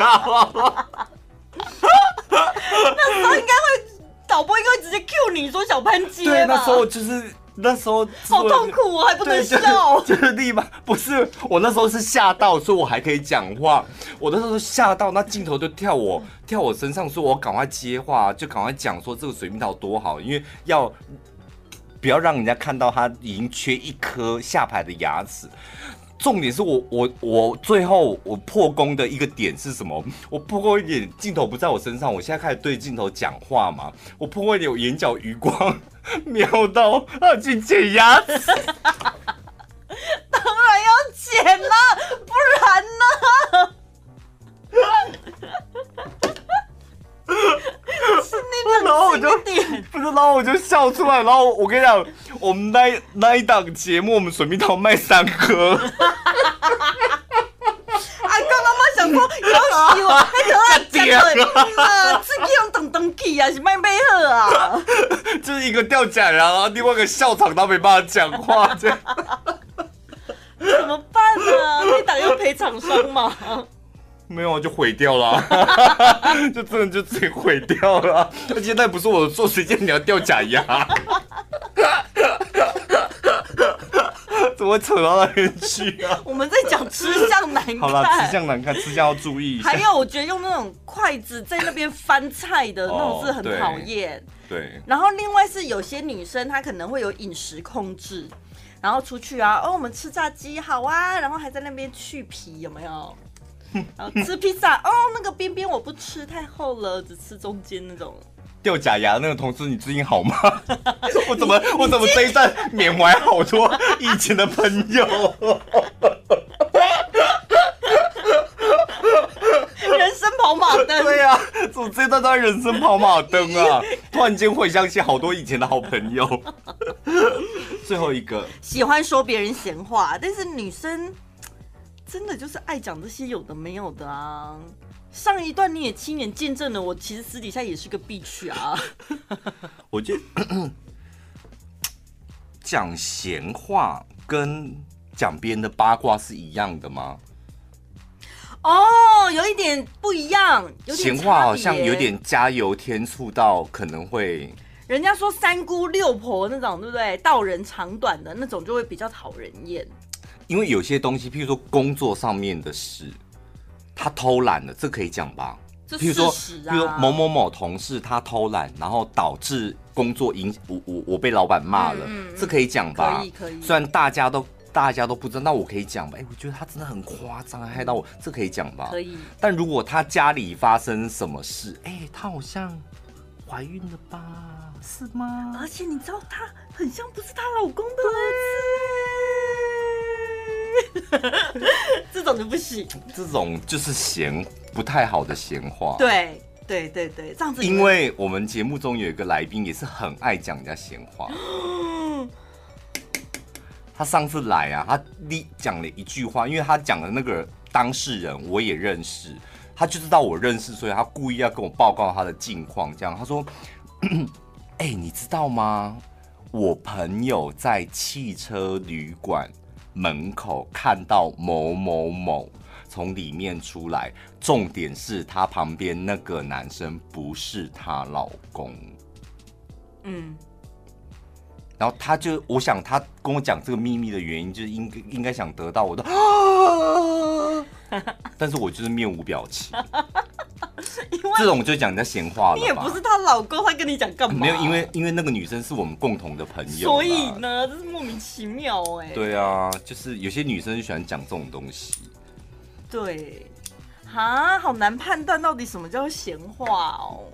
那时候应该会导播应该会直接 cue 你说小潘接？对，那时候就是那时候好痛苦，我还不能笑，就是、就是立马不是我那时候是吓到，说我还可以讲话，我那时候吓到，那镜头就跳我跳我身上，说我赶快接话，就赶快讲说这个水蜜桃多好，因为要不要让人家看到他已经缺一颗下排的牙齿。重点是我我我最后我破功的一个点是什么？我破功一点，镜头不在我身上，我现在开始对镜头讲话嘛。我破功一点，我眼角余光 瞄到他去剪牙齿，当然要剪了，不然呢？然后我就不是，然后我就笑出来。然后我跟你讲，我们那那一档节目，我们水蜜桃卖三颗。啊，刚刚妈想说要死我，还得啊，讲啊，自己用等等气啊，是卖买好啊。就是一个掉假牙，然后另外一个笑场，他没办法讲话，这 样怎么办呢？那档要赔厂商吗？没有，就毁掉了，就真的就自己毁掉了。而且那不是我的错，谁叫你要掉假牙？怎么会扯到那边去啊？我们在讲吃相难看。好了，吃相难看，吃相要注意一下。还有，我觉得用那种筷子在那边翻菜的那种是很讨厌。哦，对。然后另外是有些女生她可能会有饮食控制，然后出去啊，哦，我们吃炸鸡好啊，然后还在那边去皮，有没有？然后吃披萨哦，那个边边我不吃，太厚了，只吃中间那种。掉假牙那个同事，你最近好吗？我怎么我怎么这一站缅怀好多以前的朋友？人生跑马灯。对呀、啊，怎么这一段都在人生跑马灯啊？突然间回想起好多以前的好朋友。最后一个，喜欢说别人闲话，但是女生。真的就是爱讲这些有的没有的啊！上一段你也亲眼见证了，我其实私底下也是个 bitch 啊。我觉得讲闲话跟讲别人的八卦是一样的吗？哦，有一点不一样，闲话好像有点加油添醋到可能会。人家说三姑六婆那种，对不对？道人长短的那种就会比较讨人厌。因为有些东西，譬如说工作上面的事，他偷懒了，这可以讲吧？譬如说，譬如某某某同事他偷懒，然后导致工作影我我我被老板骂了，嗯这可以讲吧？可以可以。虽然大家都大家都不知道，那我可以讲吧？哎，我觉得他真的很夸张，害到我，这可以讲吧？可以。但如果他家里发生什么事，哎，他好像怀孕了吧？是吗？而且你知道，他很像不是她老公的儿子，这种就不行。这种就是闲。不太好的闲话，对对对对，这样子。因为我们节目中有一个来宾也是很爱讲人家闲话。他上次来啊，他你讲了一句话，因为他讲的那个当事人我也认识，他就知道我认识，所以他故意要跟我报告他的近况。这样他说：“ 哎、欸，你知道吗？我朋友在汽车旅馆门口看到某某某。”从里面出来，重点是他旁边那个男生不是她老公。嗯，然后他就，我想他跟我讲这个秘密的原因，就是应该应该想得到我的，但是我就是面无表情。因为这种就讲人家闲话了。你也不是她老公，他跟你讲干嘛？没有，因为因为那个女生是我们共同的朋友，所以呢，这是莫名其妙哎。对啊，就是有些女生就喜欢讲这种东西。对，啊，好难判断到底什么叫闲话哦。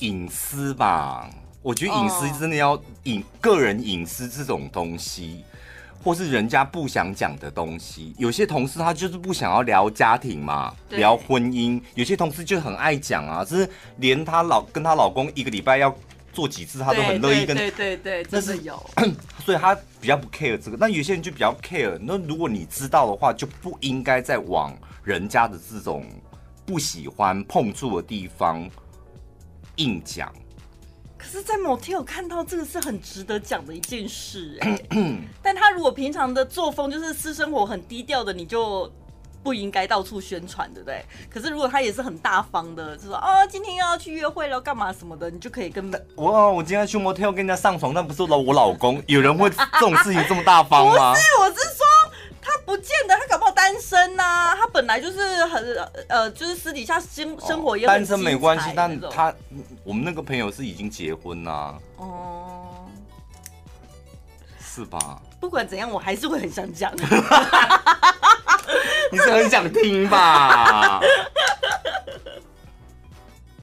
隐私吧，我觉得隐私真的要隐、哦、个人隐私这种东西，或是人家不想讲的东西。有些同事他就是不想要聊家庭嘛，聊婚姻。有些同事就很爱讲啊，就是连她老跟她老公一个礼拜要。做几次她都很乐意跟，对对对，这是有，所以他比较不 care 这个。那有些人就比较 care。那如果你知道的话，就不应该再往人家的这种不喜欢碰触的地方硬讲。可是，在 motel 看到这个是很值得讲的一件事哎。但他如果平常的作风就是私生活很低调的，你就。不应该到处宣传，对不对？可是如果他也是很大方的，就说哦，今天要去约会了，干嘛什么的，你就可以跟我，我今天去 motel 跟人家上床，但不是我老公，有人会这种事情这么大方吗？不是，我是说他不见得，他搞不好单身呐、啊，他本来就是很呃，就是私底下生生活也很、哦、单身没关系，但他我们那个朋友是已经结婚啦，哦，是吧？不管怎样，我还是会很想讲。你是很想听吧？